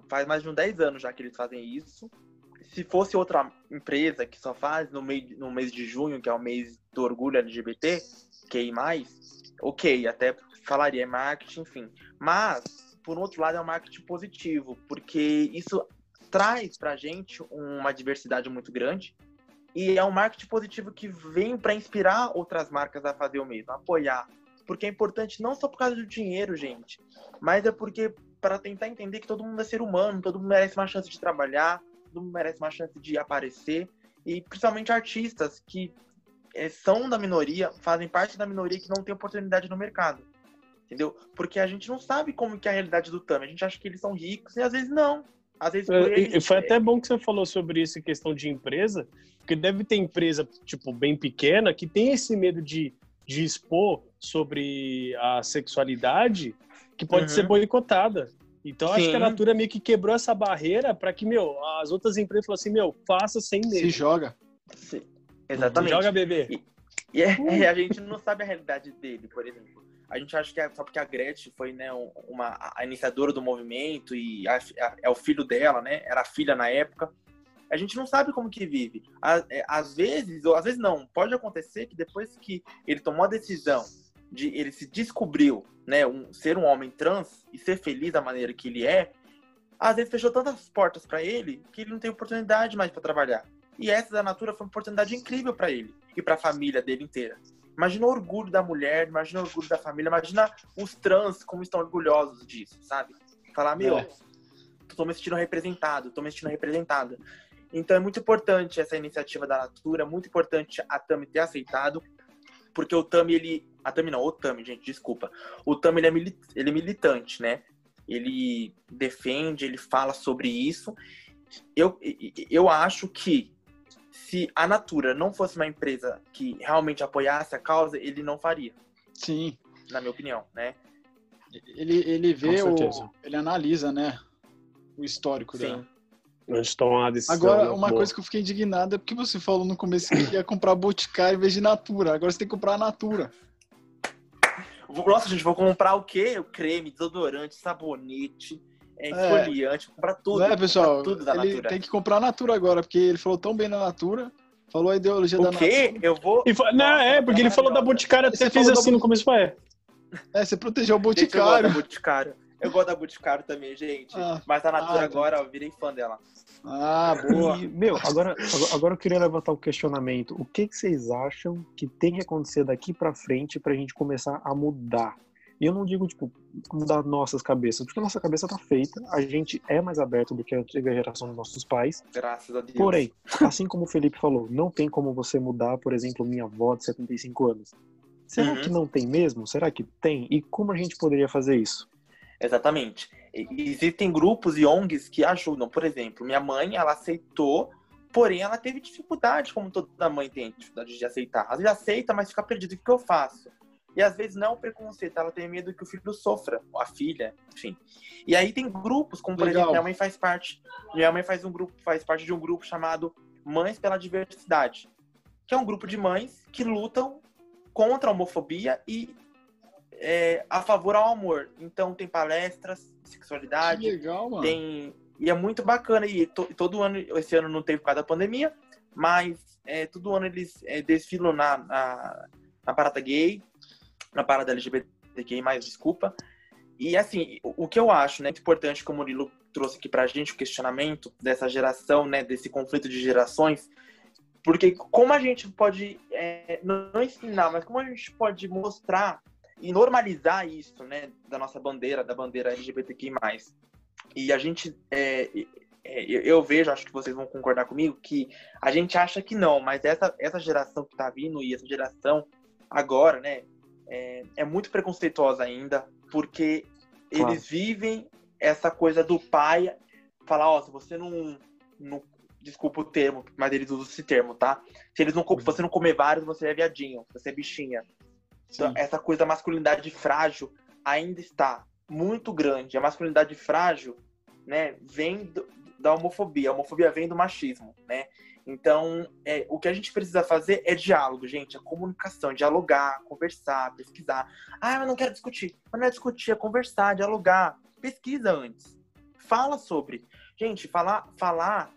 faz mais de uns 10 anos já que eles fazem isso. Se fosse outra empresa que só faz no, mês no mês de junho, que é o mês do orgulho LGBT, que mais, ok, até falaria marketing, enfim. Mas, por outro lado, é um marketing positivo, porque isso traz pra gente uma diversidade muito grande e é um marketing positivo que vem para inspirar outras marcas a fazer o mesmo, apoiar porque é importante não só por causa do dinheiro, gente, mas é porque para tentar entender que todo mundo é ser humano, todo mundo merece uma chance de trabalhar, todo mundo merece uma chance de aparecer, e principalmente artistas que é, são da minoria, fazem parte da minoria que não tem oportunidade no mercado. Entendeu? Porque a gente não sabe como que é a realidade do Tami. A gente acha que eles são ricos e às vezes não. Às vezes é, eles, foi até bom que você falou sobre isso, questão de empresa, porque deve ter empresa, tipo, bem pequena, que tem esse medo de, de expor sobre a sexualidade, que pode uhum. ser boicotada. Então, Sim. acho que a Natura meio que quebrou essa barreira para que, meu, as outras empresas falam assim, meu, faça sem medo. Se joga. Sim. Exatamente. Joga, bebê. E, e é, uh. a gente não sabe a realidade dele, por exemplo. A gente acha que é só porque a Gretchen foi né, uma, a iniciadora do movimento e a, a, é o filho dela, né? Era a filha na época. A gente não sabe como que vive. É, às vezes, ou às vezes não, pode acontecer que depois que ele tomou a decisão de ele se descobriu, né, um, ser um homem trans e ser feliz da maneira que ele é, às vezes fechou tantas portas para ele que ele não tem oportunidade mais para trabalhar. E essa da Natura foi uma oportunidade incrível para ele e para a família dele inteira. Imagina o orgulho da mulher, imagina o orgulho da família, imagina os trans como estão orgulhosos disso, sabe? Falar, meu, é. tô me sentindo representado, tô me sentindo representada. Então é muito importante essa iniciativa da Natura, muito importante a Tami ter aceitado, porque o Tami, ele. A Tami não, o Tami, gente, desculpa. O Tami, ele é, milit, ele é militante, né? Ele defende, ele fala sobre isso. Eu, eu acho que se a Natura não fosse uma empresa que realmente apoiasse a causa, ele não faria. Sim. Na minha opinião, né? Ele, ele vê o. Ele analisa, né? O histórico Sim. dela. Antes de uma decisão. Agora, uma boa. coisa que eu fiquei indignado é porque você falou no começo que ia comprar Boticário em vez de Natura. Agora você tem que comprar a Natura. Nossa, gente, vou comprar o quê? O creme, desodorante, sabonete, é, esfoliante, é. comprar tudo. É, pessoal, tudo da ele Natura. tem que comprar a Natura agora, porque ele falou tão bem na Natura. Falou a ideologia o da quê? Natura. Eu vou. Não, Nossa, é, porque ele falou da Boticário, até fez assim no começo, é. É, você protegeu o Boticário. Eu Boticário. Eu gosto da Boticário também, gente. Ah, Mas a Natura ah, agora, eu virei fã dela. Ah, boa. E, meu, agora, agora eu queria levantar o um questionamento. O que, que vocês acham que tem que acontecer daqui para frente pra gente começar a mudar e eu não digo, tipo, mudar nossas cabeças, porque a nossa cabeça tá feita, a gente é mais aberto do que a antiga geração dos nossos pais. Graças a Deus. Porém, assim como o Felipe falou, não tem como você mudar, por exemplo, minha avó de 75 anos. Será uhum. que não tem mesmo? Será que tem? E como a gente poderia fazer isso? Exatamente. Existem grupos e ONGs que ajudam. Por exemplo, minha mãe, ela aceitou, porém ela teve dificuldade, como toda mãe tem dificuldade de aceitar. Às vezes aceita, mas fica perdido. O que eu faço? E às vezes não é um preconceito, ela tem medo que o filho sofra, ou a filha, enfim. E aí tem grupos, como por Legal. exemplo, minha mãe faz parte, minha mãe faz um grupo, faz parte de um grupo chamado Mães pela Diversidade, que é um grupo de mães que lutam contra a homofobia e é, a favor ao amor. Então tem palestras de sexualidade, que legal, mano. tem e é muito bacana e to, todo ano, esse ano não teve por causa da pandemia, mas é, todo ano eles é, desfilam na, na, na parada gay na parada LGBTQI+, desculpa. E assim, o, que eu acho, né, importante que o Murilo trouxe aqui pra gente, o questionamento dessa geração, né, desse conflito de gerações, porque como a gente pode, é, não ensinar, mas como a gente pode mostrar e normalizar isso, né, da nossa bandeira, da bandeira LGBTQI+. E a gente, é, é, eu vejo, acho que vocês vão concordar comigo, que a gente acha que não, mas essa, essa geração que tá vindo e essa geração agora, né, é, é muito preconceituosa ainda, porque claro. eles vivem essa coisa do pai falar, ó, se você não, não desculpa o termo, mas eles usam esse termo, tá? Se eles não, uhum. você não comer vários, você é viadinho, você é bichinha. Então, essa coisa da masculinidade frágil ainda está muito grande. A masculinidade frágil, né, vem do, da homofobia. A homofobia vem do machismo, né? Então, é, o que a gente precisa fazer é diálogo, gente, é comunicação, dialogar, conversar, pesquisar. Ah, eu não quero discutir. Mas não é discutir, é conversar, dialogar. Pesquisa antes. Fala sobre. Gente, falar, falar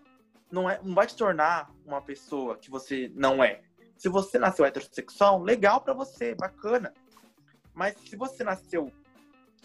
não, é, não vai te tornar uma pessoa que você não é. Se você nasceu heterossexual, legal para você, bacana. Mas se você nasceu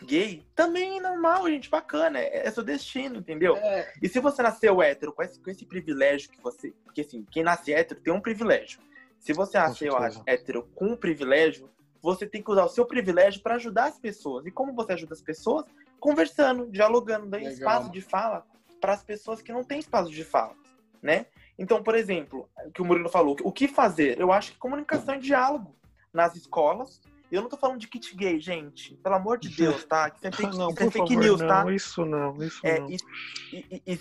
gay, também é normal, gente, bacana. É, é seu destino, entendeu? É. E se você nasceu hétero com esse, com esse privilégio que você. Porque assim, quem nasce hétero tem um privilégio. Se você nasceu hétero com um privilégio, você tem que usar o seu privilégio para ajudar as pessoas. E como você ajuda as pessoas? Conversando, dialogando, dando Legal. espaço de fala para as pessoas que não têm espaço de fala, né? Então, por exemplo, o que o Murilo falou, o que fazer? Eu acho que comunicação e diálogo nas escolas. Eu não tô falando de kit gay, gente. Pelo amor de Deus, tá? Isso é fake, não, isso é fake favor, news, não, tá? isso não, isso É, não. isso,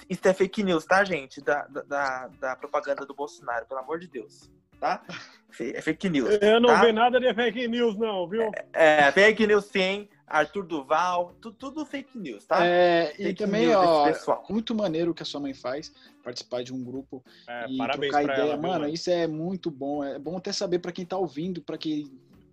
isso é fake news, tá, gente? Da, da- da, da propaganda do Bolsonaro, pelo amor de Deus. Tá? É fake news. Eu não tá? vi nada de fake news, não, viu? É, fake news sim, Arthur Duval, tu- tudo fake news, tá? É, e Fake também, news ó, muito maneiro o que a sua mãe faz, participar de um grupo É, e parabéns trocar ideia. ela, Mano, mano? isso é muito bom. É bom até saber para quem tá ouvindo, para quem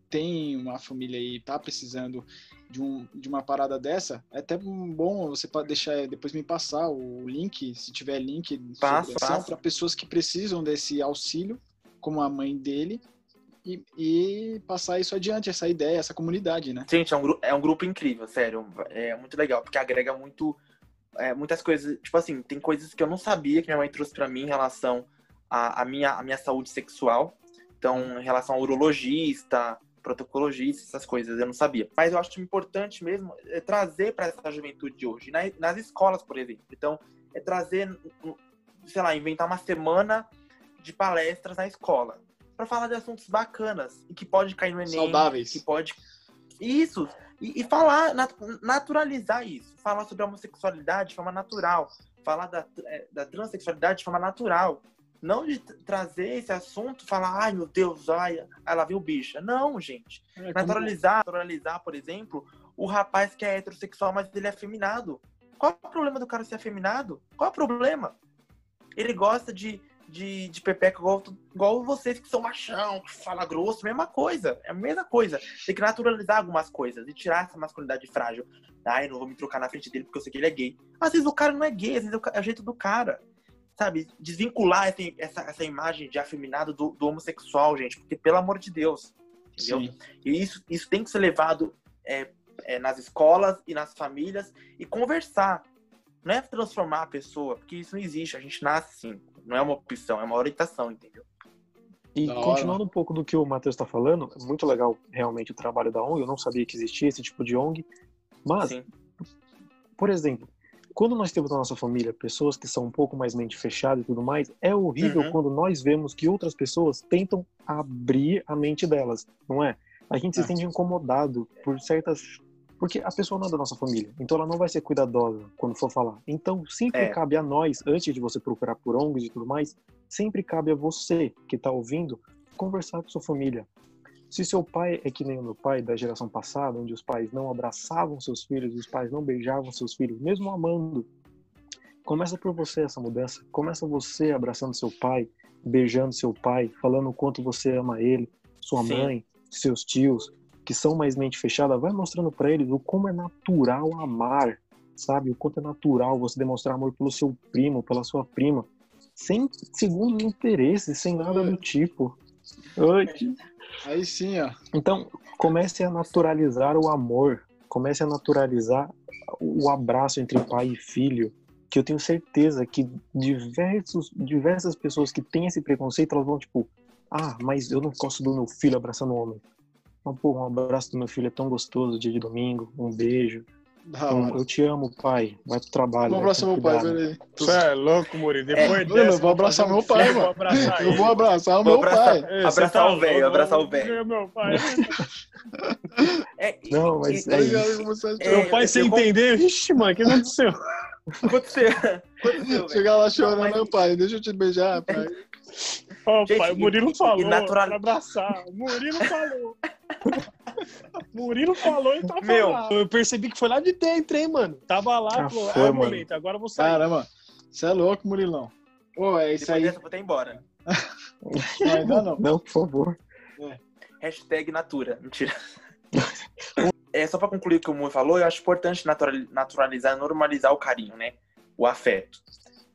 tem uma família aí, tá precisando de, um, de uma parada dessa. É até bom você pode deixar depois me passar o link, se tiver link para pessoas que precisam desse auxílio, como a mãe dele. E, e passar isso adiante, essa ideia, essa comunidade, né? Gente, é um, é um grupo incrível, sério. É muito legal, porque agrega muito, é, muitas coisas. Tipo assim, tem coisas que eu não sabia que minha mãe trouxe pra mim em relação à, minha, à minha saúde sexual. Então, em relação ao urologista, protocologista, essas coisas, eu não sabia. Mas eu acho importante mesmo é trazer para essa juventude de hoje, na- nas escolas, por exemplo. Então, é trazer, sei lá, inventar uma semana de palestras na escola. Pra falar de assuntos bacanas e que pode cair no Enem, Saudáveis. que pode isso. E, e falar, nat- naturalizar isso. Falar sobre a homossexualidade de forma natural. Falar da, eh, da transexualidade de forma natural. Não de trazer esse assunto, falar, ai meu Deus, ai, ela viu bicha. Não, gente. É, como- Naturalizar, naturalizar, por exemplo, o rapaz que é heterossexual, mas ele é afeminado. Qual é o problema do cara ser afeminado? Qual é o problema? Ele gosta de, de, de pepeca igual, igual vocês que são machão, que fala grosso, mesma coisa. É a mesma coisa. Tem que naturalizar algumas coisas e tirar essa masculinidade frágil. Ai, não vou me trocar na frente dele porque eu sei que ele é gay. Às vezes o cara não é gay, às vezes é o é jeito do cara. Sabe? Desvincular essa, essa, essa imagem de afeminado do, do homossexual, gente. Porque, pelo amor de Deus. Entendeu? Sim. E isso, isso tem que ser levado é, é, nas escolas e nas famílias e conversar. Não é transformar a pessoa, porque isso não existe. A gente nasce assim. Não é uma opção, é uma orientação, entendeu? E Da hora. continuando um pouco do que o Matheus está falando, é muito legal realmente o trabalho da ONG. Eu não sabia que existia esse tipo de ONG. Mas, Sim. por exemplo, quando nós temos na nossa família pessoas que são um pouco mais mente fechada e tudo mais, é horrível Uhum. quando nós vemos que outras pessoas tentam abrir a mente delas, não é? A gente se sente incomodado por certas. Porque a pessoa não é da nossa família, então ela não vai ser cuidadosa quando for falar. Então, sempre É. cabe a nós, antes de você procurar por ONGs e tudo mais, sempre cabe a você que está ouvindo conversar com sua família. Se seu pai é que nem o meu pai da geração passada, onde os pais não abraçavam seus filhos, os pais não beijavam seus filhos, mesmo amando, começa por você essa mudança. Começa você abraçando seu pai, beijando seu pai, falando o quanto você ama ele, sua Sim. mãe, seus tios, que são mais mente fechada, vai mostrando para eles o como é natural amar, sabe? O quanto é natural você demonstrar amor pelo seu primo, pela sua prima, sem segundo interesse, sem nada do tipo. Oi. Aí sim, ó. Então, comece a naturalizar o amor, comece a naturalizar o abraço entre pai e filho, que eu tenho certeza que diversos, diversas pessoas que têm esse preconceito, elas vão tipo, ah, mas eu não gosto do meu filho abraçando um homem. Mas, pô, um abraço do meu filho é tão gostoso, dia de domingo, um beijo. Hora. eu te amo, pai. Vai pro trabalho. Vou vai abraçar meu pai, peraí. Você é louco, Murilo. Depois mano, dessa, eu vou abraçar meu pai, mano. vou abraçar Eu vou abraçar o Vou meu abraçar- pai. Ei, Abraçar tá o velho, abraçar o vou velho. Meu pai, É, Não, mas é isso. É, meu pai sem entender. Ixi, mano, o que aconteceu? Aconteceu. Aconteceu, velho. Chegar lá chorando, meu pai, deixa eu te beijar, pai. Ó, Gente, pai, o Murilo e- falou e natural- pra abraçar. O Murilo falou. Murilo falou e tá Meu. falando. Eu percebi que foi lá de dentro, hein, mano. Tava lá, Ah, falou, foi, é o mano. momento, agora eu vou sair. Caramba, você é louco, Murilão. Ô, é isso Depois aí. dessa eu vou até embora. Não, ainda não. Não, por favor. Hashtag Natura. Mentira. é, só pra concluir o que o Mu falou, eu acho importante natural- naturalizar, normalizar o carinho, né? O afeto.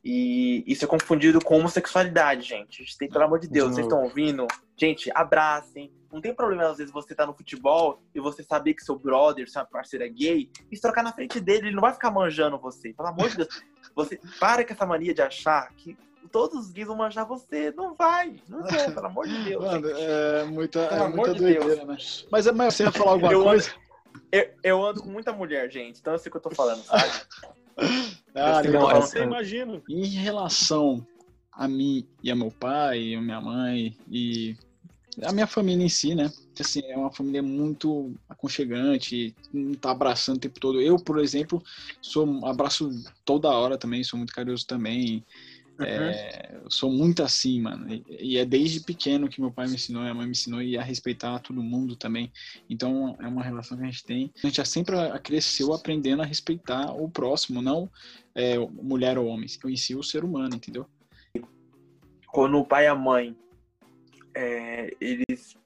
E isso é confundido com homossexualidade, gente. Tem, pelo amor de Deus, De vocês estão ouvindo? Gente, abracem. Não tem problema, às vezes, você tá no futebol e você saber que seu brother, sua parceira é gay, e se trocar na frente dele, ele não vai ficar manjando você. Pelo amor de Deus. Você, para com essa mania de achar que todos os gays vão manjar você. Não vai, não vai, pelo amor de Deus. Mano, gente. é muita, Pelo é muita de doideira, né? Mas, mas você ia falar alguma Eu coisa? Eu, eu ando com muita mulher, gente, então eu sei o que eu tô falando, sabe? Ah, legal. Mas você imagina. Em relação a mim e a meu pai, a minha mãe e a minha família em si, né? Assim, é uma família muito aconchegante, não tá abraçando o tempo todo. Eu, por exemplo, sou abraço toda hora também, sou muito carinhoso também. Uhum. É, eu sou muito assim, mano. E, e é desde pequeno que meu pai me ensinou, minha mãe me ensinou e a respeitar todo mundo também. Então é uma relação que a gente tem. A gente já sempre cresceu aprendendo a respeitar o próximo, não é, mulher ou homem, em si o ser humano, entendeu? Quando o pai e a mãe é, eles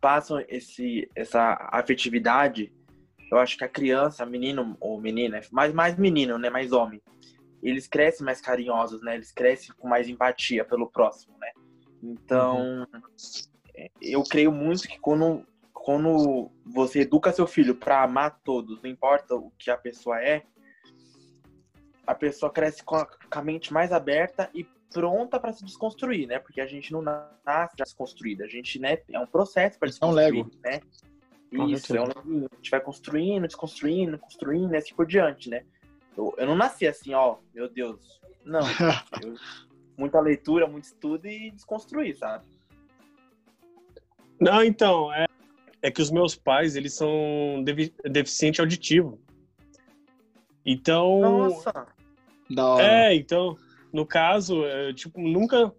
passam esse, essa afetividade, eu acho que a criança, menino ou menina, mais, mais menino, né? Mais homem, eles crescem mais carinhosos, né? Eles crescem com mais empatia pelo próximo, né? Então, é, eu creio muito que quando, quando você educa seu filho para amar todos, não importa o que a pessoa é, a pessoa cresce com a, com a mente mais aberta e pronta para se desconstruir, né? Porque a gente não nasce já desconstruída, a gente, né, é um processo para É um desconstruir, Lego. né? Com Isso, é um. A gente vai construindo, desconstruindo, construindo, e assim por diante, né? Eu, eu não nasci assim, ó, meu Deus. Não. Eu- muita leitura, muito estudo e desconstruir, sabe? Não, então, é, é que os meus pais, eles são devi- deficiente auditivo. Então, Nossa! da hora. é, então, no caso, é, tipo, nunca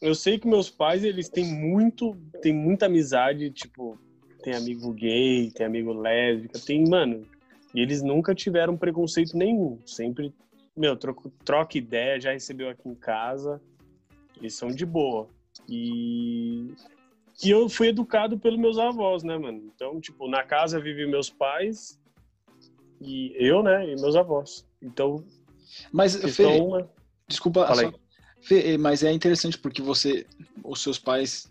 eu sei que meus pais, eles têm muito, tem muita amizade, tipo, tem amigo gay, tem amigo lésbica, tem, mano, e eles nunca tiveram preconceito nenhum, sempre, meu, troca, troca ideia, já recebeu aqui em casa, eles são de boa. E e eu fui educado pelos meus avós, né, mano? Então, tipo, na casa vive meus pais e eu, né, e meus avós. Então, Mas, Fê, desculpa, só- mas é interessante porque você, os seus pais,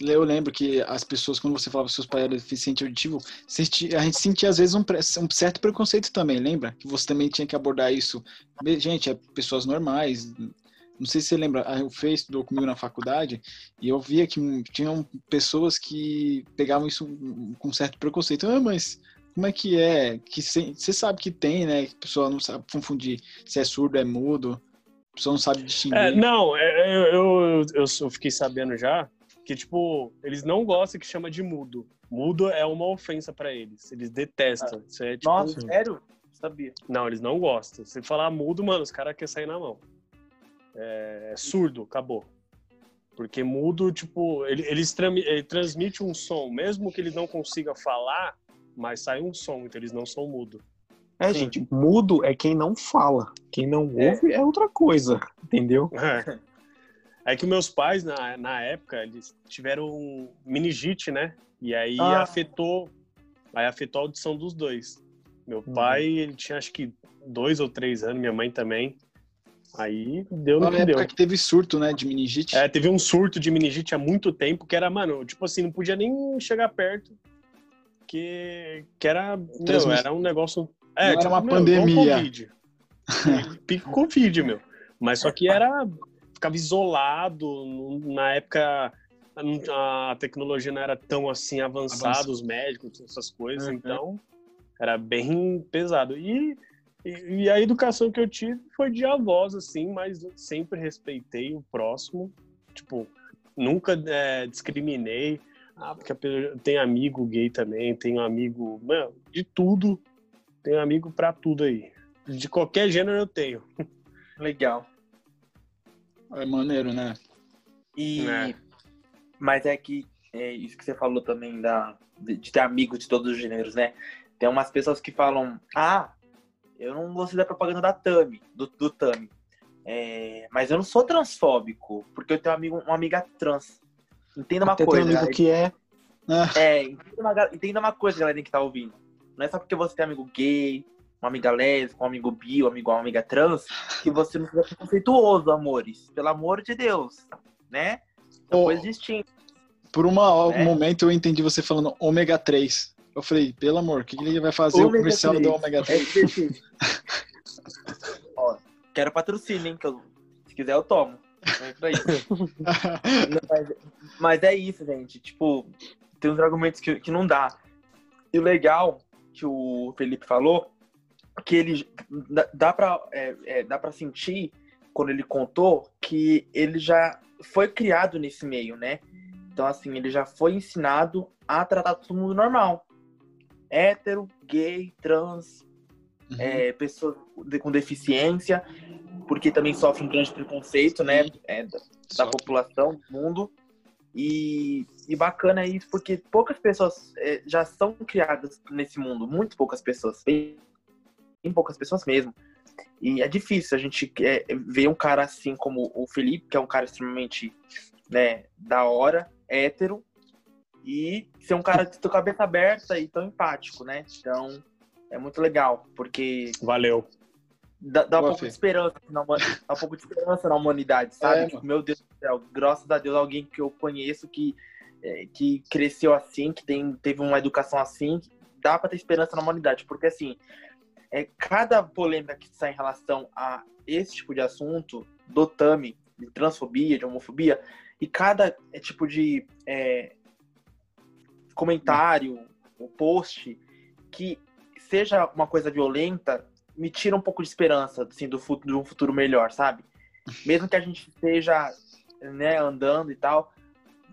eu lembro que as pessoas, quando você falava que seus pais eram deficiente auditivo, você ti- a gente sentia às vezes um, um certo preconceito também, lembra? Que você também tinha que abordar isso. Gente, é pessoas normais. Não sei se você lembra, a- o Fê estudou comigo na faculdade e eu via que tinham pessoas que pegavam isso com certo preconceito. Ah, mas como é que é? Que você sabe que tem, né? Que a pessoa não sabe confundir se é surdo, é mudo. A pessoa não sabe distinguir. É, não, é, eu, eu, eu, eu fiquei sabendo já que, tipo, eles não gostam que chama de mudo. Mudo é uma ofensa pra eles. Eles detestam. Isso é, tipo, Nossa, sério? Sabia. Não, eles não gostam. Se falar mudo, mano, os caras querem sair na mão. É, surdo, acabou. Porque mudo, tipo, ele, eles ele transmite um som, mesmo que ele não consiga falar, mas sai um som, então eles não são mudo. É, Sim. gente, mudo é quem não fala. Quem não É. ouve é outra coisa, entendeu? É. É que meus pais, na, na época, eles tiveram meningite, né? E aí Ah. afetou, aí afetou a audição dos dois. Meu Uhum. pai, ele tinha acho que dois ou três anos, minha mãe também. Aí deu no Na que deu. época que teve surto, né, de meningite. É, teve um surto de meningite há muito tempo, que era, mano, tipo assim, não podia nem chegar perto, que, que era, meu, Transmiss- era um negócio... Não É, era tipo, uma meu, pandemia. Covid. Pico Covid, meu. Mas só que era, ficava isolado, não- na época a tecnologia não era tão assim avançada, Avançada. os médicos, essas coisas, Uhum. então era bem pesado. E, e, e a educação que eu tive foi de avós, assim, mas sempre respeitei o próximo. Tipo, nunca é, discriminei. Ah, porque tem amigo gay também, tenho amigo, mano, de tudo. Tenho amigo pra tudo aí. De qualquer gênero eu tenho. Legal. É maneiro, né? E... É. Mas é que é isso que você falou também da, de, de ter amigos de todos os gêneros, né? Tem umas pessoas que falam, ah, eu não gostei da propaganda da Tami, do, do Tami. É, mas eu não sou transfóbico, porque eu tenho um amigo, uma amiga trans. Entenda uma Até tem um coisa. amigo galera. que é. É, entenda uma, entenda uma coisa, galera que tá ouvindo. Não é só porque você tem amigo gay, uma amiga lésbica, um amigo bi, um amigo, uma amiga trans, que você não seja preconceituoso, amores. Pelo amor de Deus, né? São Ô, coisas distintas. Por uma- É. um momento eu entendi você falando ômega 3. Eu falei, pelo amor, o que que ele vai fazer o Ômega comercial 3. do ômega 3? SBT. Ó, quero patrocínio, hein? Que eu, se quiser eu tomo. É. Não, mas, mas é isso, gente. Tipo, tem uns argumentos que, que não dá. E o legal que o Felipe falou, que ele dá, pra, é, é, dá pra sentir, quando ele contou, que ele já foi criado nesse meio, né? Então, assim, ele já foi ensinado a tratar todo mundo normal. Hétero, gay, trans, Uhum. é, pessoas de- com deficiência, porque também sofre um grande preconceito, né? é, da, da população do mundo. E, e bacana isso, porque poucas pessoas é, já são criadas nesse mundo, muito poucas pessoas, bem poucas pessoas mesmo. E é difícil a gente é, ver um cara assim como o Felipe, que é um cara extremamente né, da hora, hétero, e ser um cara de cabeça aberta e tão empático, né? Então, é muito legal, porque Valeu. Dá, dá um pouco de esperança na, dá um pouco de esperança na humanidade, sabe? É, Tipo, meu Deus do céu, graças a Deus, alguém que eu conheço que, é, que cresceu assim, que tem, teve uma educação assim, dá pra ter esperança na humanidade, porque assim, é, cada polêmica que sai em relação a esse tipo de assunto, do TAMI, de transfobia, de homofobia, e cada é, tipo de é, comentário, ou post, que seja uma coisa violenta, me tira um pouco de esperança, assim, do futuro, de um futuro melhor, sabe? Mesmo que a gente esteja, né, andando e tal,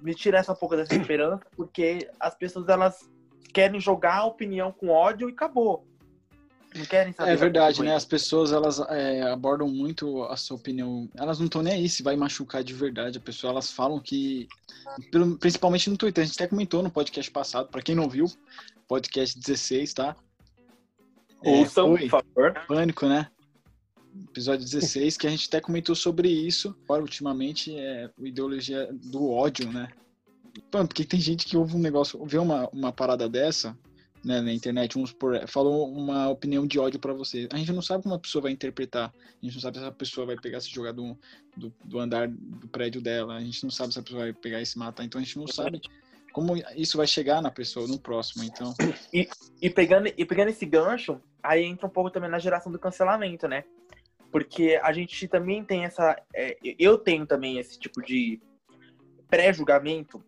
me tira essa um pouco dessa esperança, porque as pessoas, elas querem jogar a opinião com ódio e acabou. Não querem saber. É da verdade, né? As pessoas elas é, abordam muito a sua opinião. Elas não estão nem aí se vai machucar de verdade a pessoa. Elas falam que, principalmente no Twitter, a gente até comentou no podcast passado. Pra quem não viu, podcast 16, tá? É, Ouçam, foi. por favor. Pânico, né? Episódio 16, que a gente até comentou sobre isso. Agora, ultimamente, é a ideologia do ódio, né? Mano, porque tem gente que ouve um negócio, vê uma, uma parada dessa, né, na internet, vamos por falou uma opinião de ódio pra você. A gente não sabe como a pessoa vai interpretar. A gente não sabe se a pessoa vai pegar se jogar do, do, do andar do prédio dela. A gente não sabe se a pessoa vai pegar e se matar. Então a gente não sabe como isso vai chegar na pessoa, no próximo. Então, E pegando, e pegando esse gancho, aí entra um pouco também na geração do cancelamento, né? Porque a gente também tem essa. é, eu tenho também esse tipo de pré-julgamento.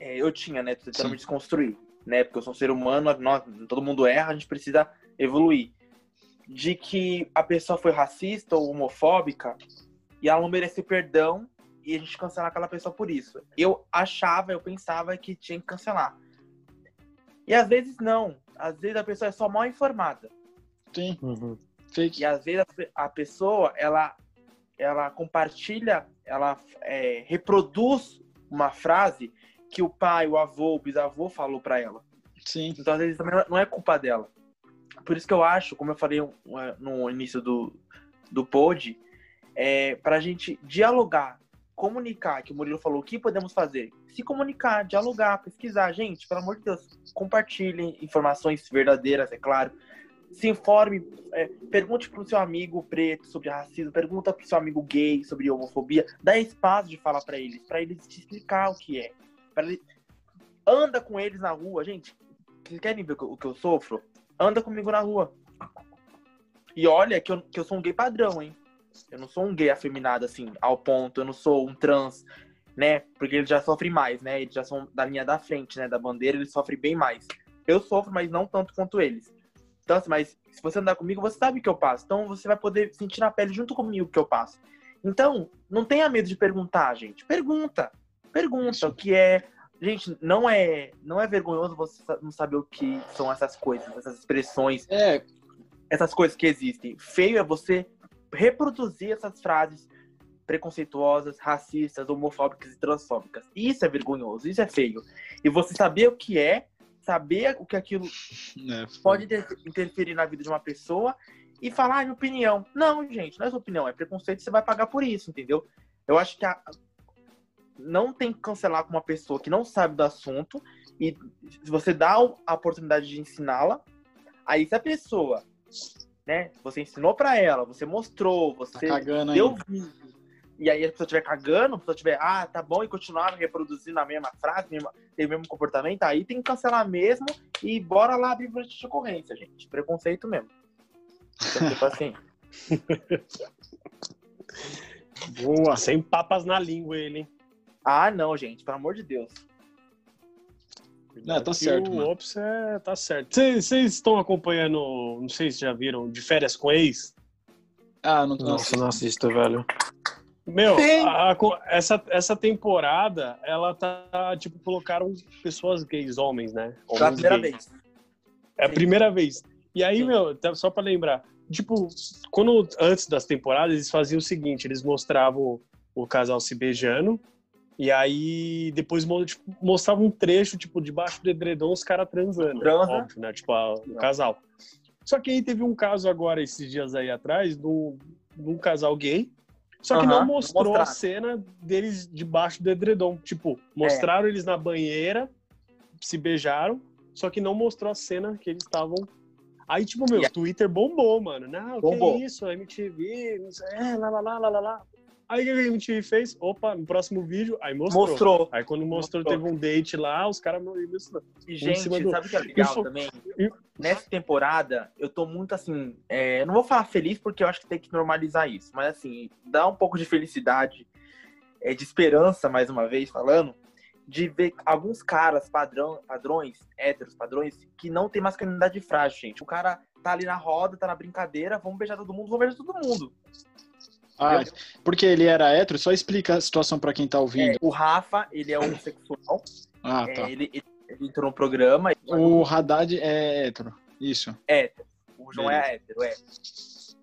É, eu tinha, né? Tô tentando Sim. me desconstruir, né? Porque eu sou um ser humano, nós, todo mundo erra, a gente precisa evoluir. De que a pessoa foi racista ou homofóbica e ela não merece perdão e a gente cancelar aquela pessoa por isso. Eu achava, eu pensava que tinha que cancelar. E às vezes não. Às vezes a pessoa é só mal informada. sim, Uhum. fake. E às vezes a a pessoa, ela, ela compartilha, ela é, reproduz uma frase que o pai, o avô, o bisavô falou para ela. Sim, Então às vezes também não é culpa dela. Por isso que eu acho, como eu falei um, no início do, do pod, é, para a gente dialogar, comunicar, que o Murilo falou, o que podemos fazer? Se comunicar, dialogar, pesquisar. Gente, pelo amor de Deus, compartilhem informações verdadeiras, é claro. Se informe, é, pergunte para o seu amigo preto sobre racismo, pergunta para o seu amigo gay sobre homofobia, dá espaço de falar para eles, para eles te explicar o que é. Ele... Anda com eles na rua, gente. Vocês querem ver o que eu sofro? Anda comigo na rua. E olha que eu, que eu sou um gay padrão, hein? Eu não sou um gay afeminado, assim, ao ponto. Eu não sou um trans, né? Porque eles já sofrem mais, né? Eles já são da linha da frente, né? Da bandeira, eles sofrem bem mais. Eu sofro, mas não tanto quanto eles. Então, assim, mas se você andar comigo, você sabe o que eu passo. Então, você vai poder sentir na pele junto comigo o que eu passo. Então, não tenha medo de perguntar, gente. Pergunta. Pergunta o que é. Gente, não é, não é vergonhoso você não saber o que são essas coisas, essas expressões, é, essas coisas que existem. Feio é você reproduzir essas frases preconceituosas, racistas, homofóbicas e transfóbicas. Isso é vergonhoso, isso é feio. E você saber o que é, saber o que aquilo né, pode inter- interferir na vida de uma pessoa e falar, ah, minha opinião. Não, gente, não é sua opinião, é preconceito, você vai pagar por isso, entendeu? Eu acho que a- não tem que cancelar com uma pessoa que não sabe do assunto e se você dá a oportunidade de ensiná-la, aí se a pessoa, né, você ensinou pra ela, você mostrou, tá você cagando aí. deu vídeo, e aí a pessoa estiver cagando, a pessoa estiver, ah, tá bom, e continuar reproduzindo a mesma frase, mesma, tem o mesmo comportamento, aí tem que cancelar mesmo e bora lá abrir boletim de ocorrência, gente. Preconceito mesmo. Então, tipo assim, Boa. Sem papas na língua ele, hein? Ah, não, gente, pelo amor de Deus. Não, tá certo, O mano. Ops é, tá certo. Vocês estão acompanhando, não sei se já viram, de férias com ex? Ah, não, Nossa, não assisto, velho. Meu, a- a- essa, essa temporada, ela tá, tipo, colocaram pessoas gays, homens, né? Homens primeira gays. vez. É a Sim. primeira vez. E aí, Sim. meu, tá- só pra lembrar, tipo, quando antes das temporadas, eles faziam o seguinte, eles mostravam o casal se beijando, e aí depois tipo, mostravam um trecho, tipo, debaixo do edredom, os caras transando. Transa. Óbvio, né? Tipo, a- o casal. Só que aí teve um caso agora, esses dias aí atrás, de um casal gay, só que Aham, não mostrou a cena deles debaixo do edredom. Tipo, mostraram eles na banheira, se beijaram, só que não mostrou a cena que eles estavam. Aí, tipo, meu, a- Twitter bombou, mano. Não, Bombou. que isso, MTV, não sei, é, lá, lá, lá, lá, lá, lá. Aí o que a MTV fez? Opa, no próximo vídeo, aí mostrou. Mostrou. Aí quando mostrou, Mostrou. teve um date lá, os caras mostrou. E, gente, do- sabe o que é legal também? e- Nessa temporada, eu tô muito assim. é, não vou falar feliz porque eu acho que tem que normalizar isso, mas assim, dá um pouco de felicidade, é, de esperança, mais uma vez falando, de ver alguns caras padrão, padrões, héteros, padrões, que não tem masculinidade frágil, gente. O cara tá ali na roda, tá na brincadeira, vamos beijar todo mundo, vamos beijar todo mundo. Ah, porque ele era hétero, só explica a situação pra quem tá ouvindo. É, o Rafa, ele é homossexual, Ah, é, tá. ele, ele- ele entrou no programa, O Haddad é hétero. Isso. O João é hétero, é.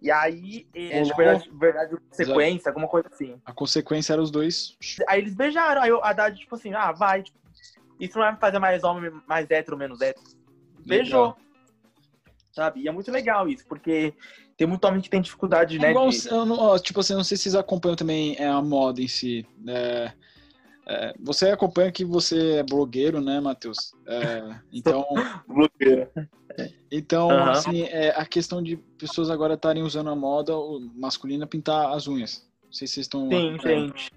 E aí, de verdade, verdade, consequência, alguma coisa assim. A consequência era os dois. Aí eles beijaram, aí a Haddad, tipo assim, ah, vai. tipo, Isso não vai me fazer mais homem, mais hétero, menos hétero. Beijou. Sabe? E é muito legal isso, porque tem muito homem que tem dificuldade, É né? igual, de- eu não- ó, tipo assim, eu não sei se vocês acompanham também é, a moda em si. É, é, você acompanha que você é blogueiro, né, Matheus? É, então, então Aham. assim, é, a questão de pessoas agora estarem usando a moda masculina pintar as unhas. Não sei se vocês estão. Sim, gente.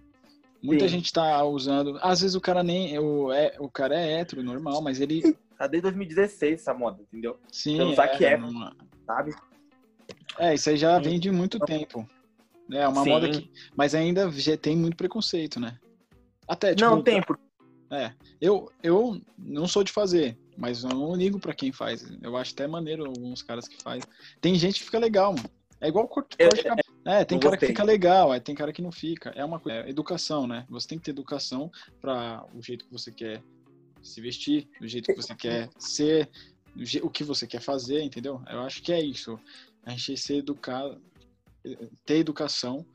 Muita sim. gente tá usando. Às vezes o cara nem. O, é, o cara é hétero, normal, mas ele. Tá desde 2016 essa moda, entendeu? Sim. Pelo Zac Efron. uma- Sabe? É, isso aí já vem de muito tempo. É uma Sim. moda que. Mas ainda já tem muito preconceito, né? Até, tipo, não, tem, porque Eu, eu não sou de fazer, mas eu não ligo pra quem faz. Eu acho até maneiro alguns caras que fazem. Tem gente que fica legal, mano. É igual corte de cabelo. É, tem cara que gostei. fica legal, é, tem cara que não fica. É uma coisa, é educação, né? Você tem que ter educação pra o jeito que você quer se vestir, do jeito que você quer ser, o que você quer fazer, entendeu? Eu acho que é isso. A gente ser educado, ter educação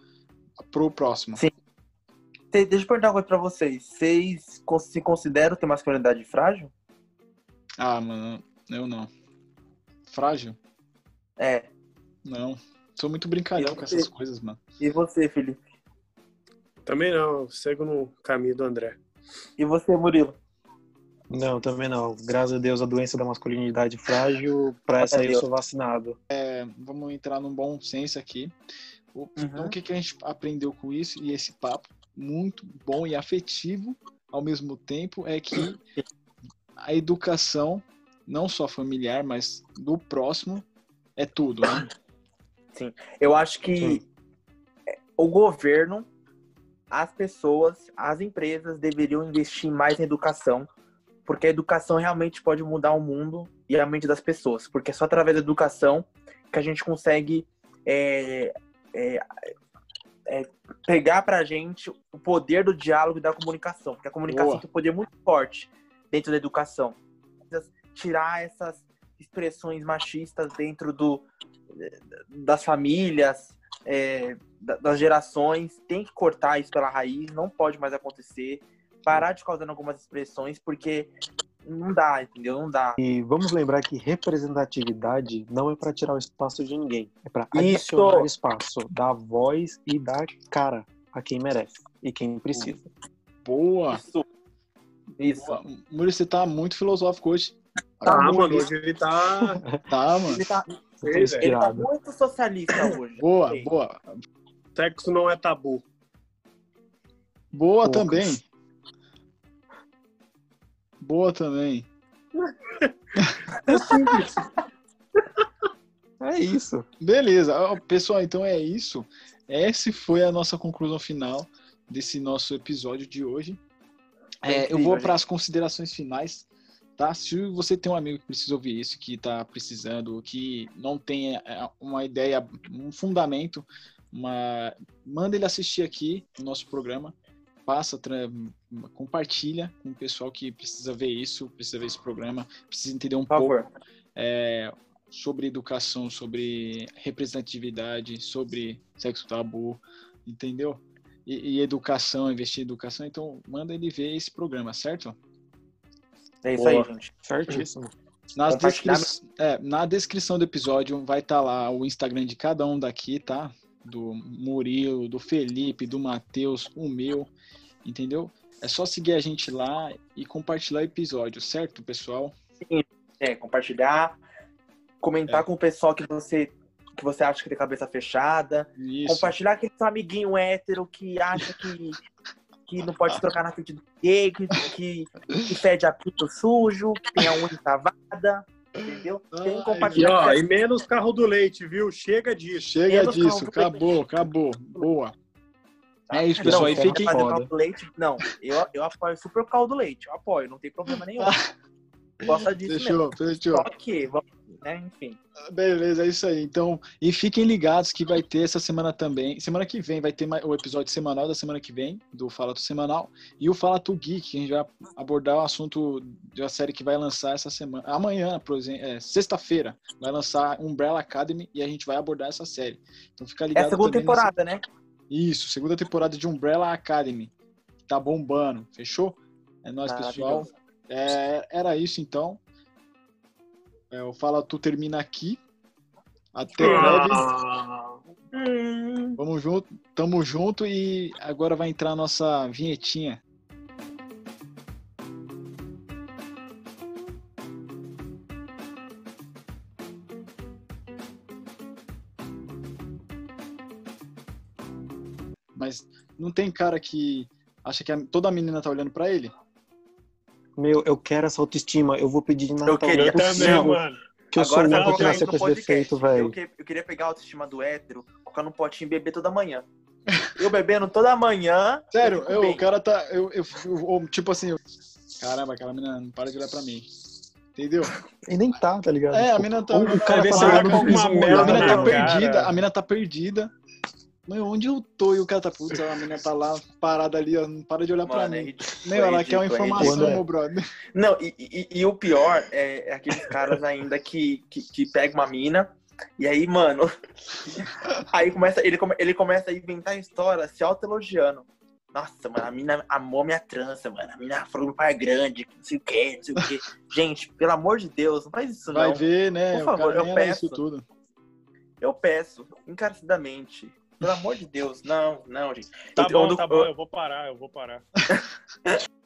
pro próximo. Sim. Deixa eu perguntar uma coisa pra vocês. Vocês se consideram ter masculinidade frágil? Ah, mano, eu não. Frágil? É. Não. Sou muito brincalhão com essas coisas, mano. E você, Felipe? Também não, eu sigo no caminho do André. E você, Murilo? Não, também não. Graças a Deus, a doença da masculinidade frágil, pra essa aí eu sou vacinado. Vamos entrar num bom senso aqui. O, Uhum. Então, o que, que a gente aprendeu com isso e esse papo muito bom e afetivo ao mesmo tempo é que a educação, não só familiar, mas do próximo, é tudo, né? Eu acho que o governo, as pessoas, as empresas deveriam investir mais em educação, porque a educação realmente pode mudar o mundo e a mente das pessoas, porque é só através da educação que a gente consegue é, é, é, pegar pra gente o poder do diálogo e da comunicação, porque a comunicação Boa. tem um poder muito forte dentro da educação. Tirar essas expressões machistas dentro do, das famílias, é, da- das gerações, tem que cortar isso pela raiz, não pode mais acontecer, parar de causar algumas expressões, porque não dá, entendeu? Não dá. E vamos lembrar que representatividade não é pra tirar o espaço de ninguém, é pra Isso. adicionar espaço, dar voz e dar cara a quem merece e quem precisa. Boa! Isso. Isso. Boa. Você tá muito filosófico hoje. Tá, muito. mano, hoje ele tá. Tá, mano. Ele tá, velho. ele tá muito socialista hoje. Boa, boa. Sexo não é tabu. Boa Poucas. também. Boa também. É simples. É isso. Beleza. Pessoal, então é isso. essa foi a nossa conclusão final desse nosso episódio de hoje. É, eu vou para as considerações finais, tá? Se você tem um amigo que precisa ouvir isso, que está precisando, que não tem é, uma ideia, um fundamento, uma... manda ele assistir aqui no nosso programa, passa. Compartilha com o pessoal que precisa ver isso, precisa ver esse programa, precisa entender um Por pouco. É, sobre educação, sobre representatividade, sobre sexo tabu, entendeu? E, e, educação, investir em educação, então manda ele ver esse programa, certo? É isso Boa. aí, gente. Certíssimo. Nas descri... é, na descrição do episódio vai estar tá lá o Instagram de cada um daqui, tá? Do Murilo, do Felipe, do Matheus, o meu, entendeu? É só seguir a gente lá e compartilhar o episódio, certo, pessoal? Sim, é, compartilhar, comentar é. com o pessoal que você que você acha que tem cabeça fechada, Isso. compartilhar aquele seu amiguinho hétero que acha que, que não pode trocar na frente do gay, que, que, que fede a pinto sujo, que tem a unha cavada, entendeu? Tem compartilhar. E, ó, e menos carro do leite, viu? Chega disso. Chega menos disso, acabou, acabou. Boa. É isso, pessoal. Não, e fiquem. Leite, não, eu, eu apoio super o caldo leite. Eu apoio, não tem problema nenhum. Gosta disso fechou, mesmo. Fechou. Só que, vamos né? Enfim. Beleza, é isso aí. Então, e fiquem ligados que vai ter essa semana também. Semana que vem vai ter o episódio semanal da semana que vem, do Fala Tu Semanal, e o Fala Tu Geek, que a gente vai abordar o assunto de uma série que vai lançar essa semana. Amanhã, por exemplo, é, sexta-feira, vai lançar Umbrella Academy e a gente vai abordar essa série. Então fica ligado. É a segunda temporada, nessa... né? Isso, segunda temporada de Umbrella Academy. Tá bombando, fechou? É nóis, pessoal. É, era isso então. É, o Fala Tu termina aqui. Até breve. Ah. Vamos junto, tamo junto e agora vai entrar a nossa vinhetinha. Não tem cara que acha que toda menina tá olhando para ele? Meu, eu quero essa autoestima. Eu vou pedir de Natal. Eu queria também, mano. Que eu Agora, sou louco que nasceu com esse defeito, velho. Eu, eu, queria pegar a autoestima do hétero, colocar num potinho e beber toda manhã. Eu bebendo toda manhã. Sério, eu, o cara tá. Eu, eu, eu, tipo assim, eu, caramba, aquela menina não para de olhar pra mim. Entendeu? E nem tá, tá ligado? É, a mina tá. O cara tá, tá, uma merda, a mina tá perdida. A mina tá perdida. Meu, onde eu tô? E o cara tá, putz, a menina tá lá parada ali, ó, não para de olhar Mano, pra mim. É meu, ela quer uma informação, é meu brother. Não, e, e, e, o pior é, é aqueles caras ainda que, que, que pegam uma mina, e aí, mano, aí começa, ele, ele começa a inventar história se auto-elogiando. Nossa, mano, a mina amou minha trança, mano. A mina falou que é grande, não sei o quê, não sei o quê. Gente, pelo amor de Deus, não faz isso, não. Vai ver, né? Por favor, eu peço. Eu peço, encarecidamente, pelo amor de Deus, não, não, gente. Tá eu, bom, eu, tá bom, eu vou parar, eu vou parar.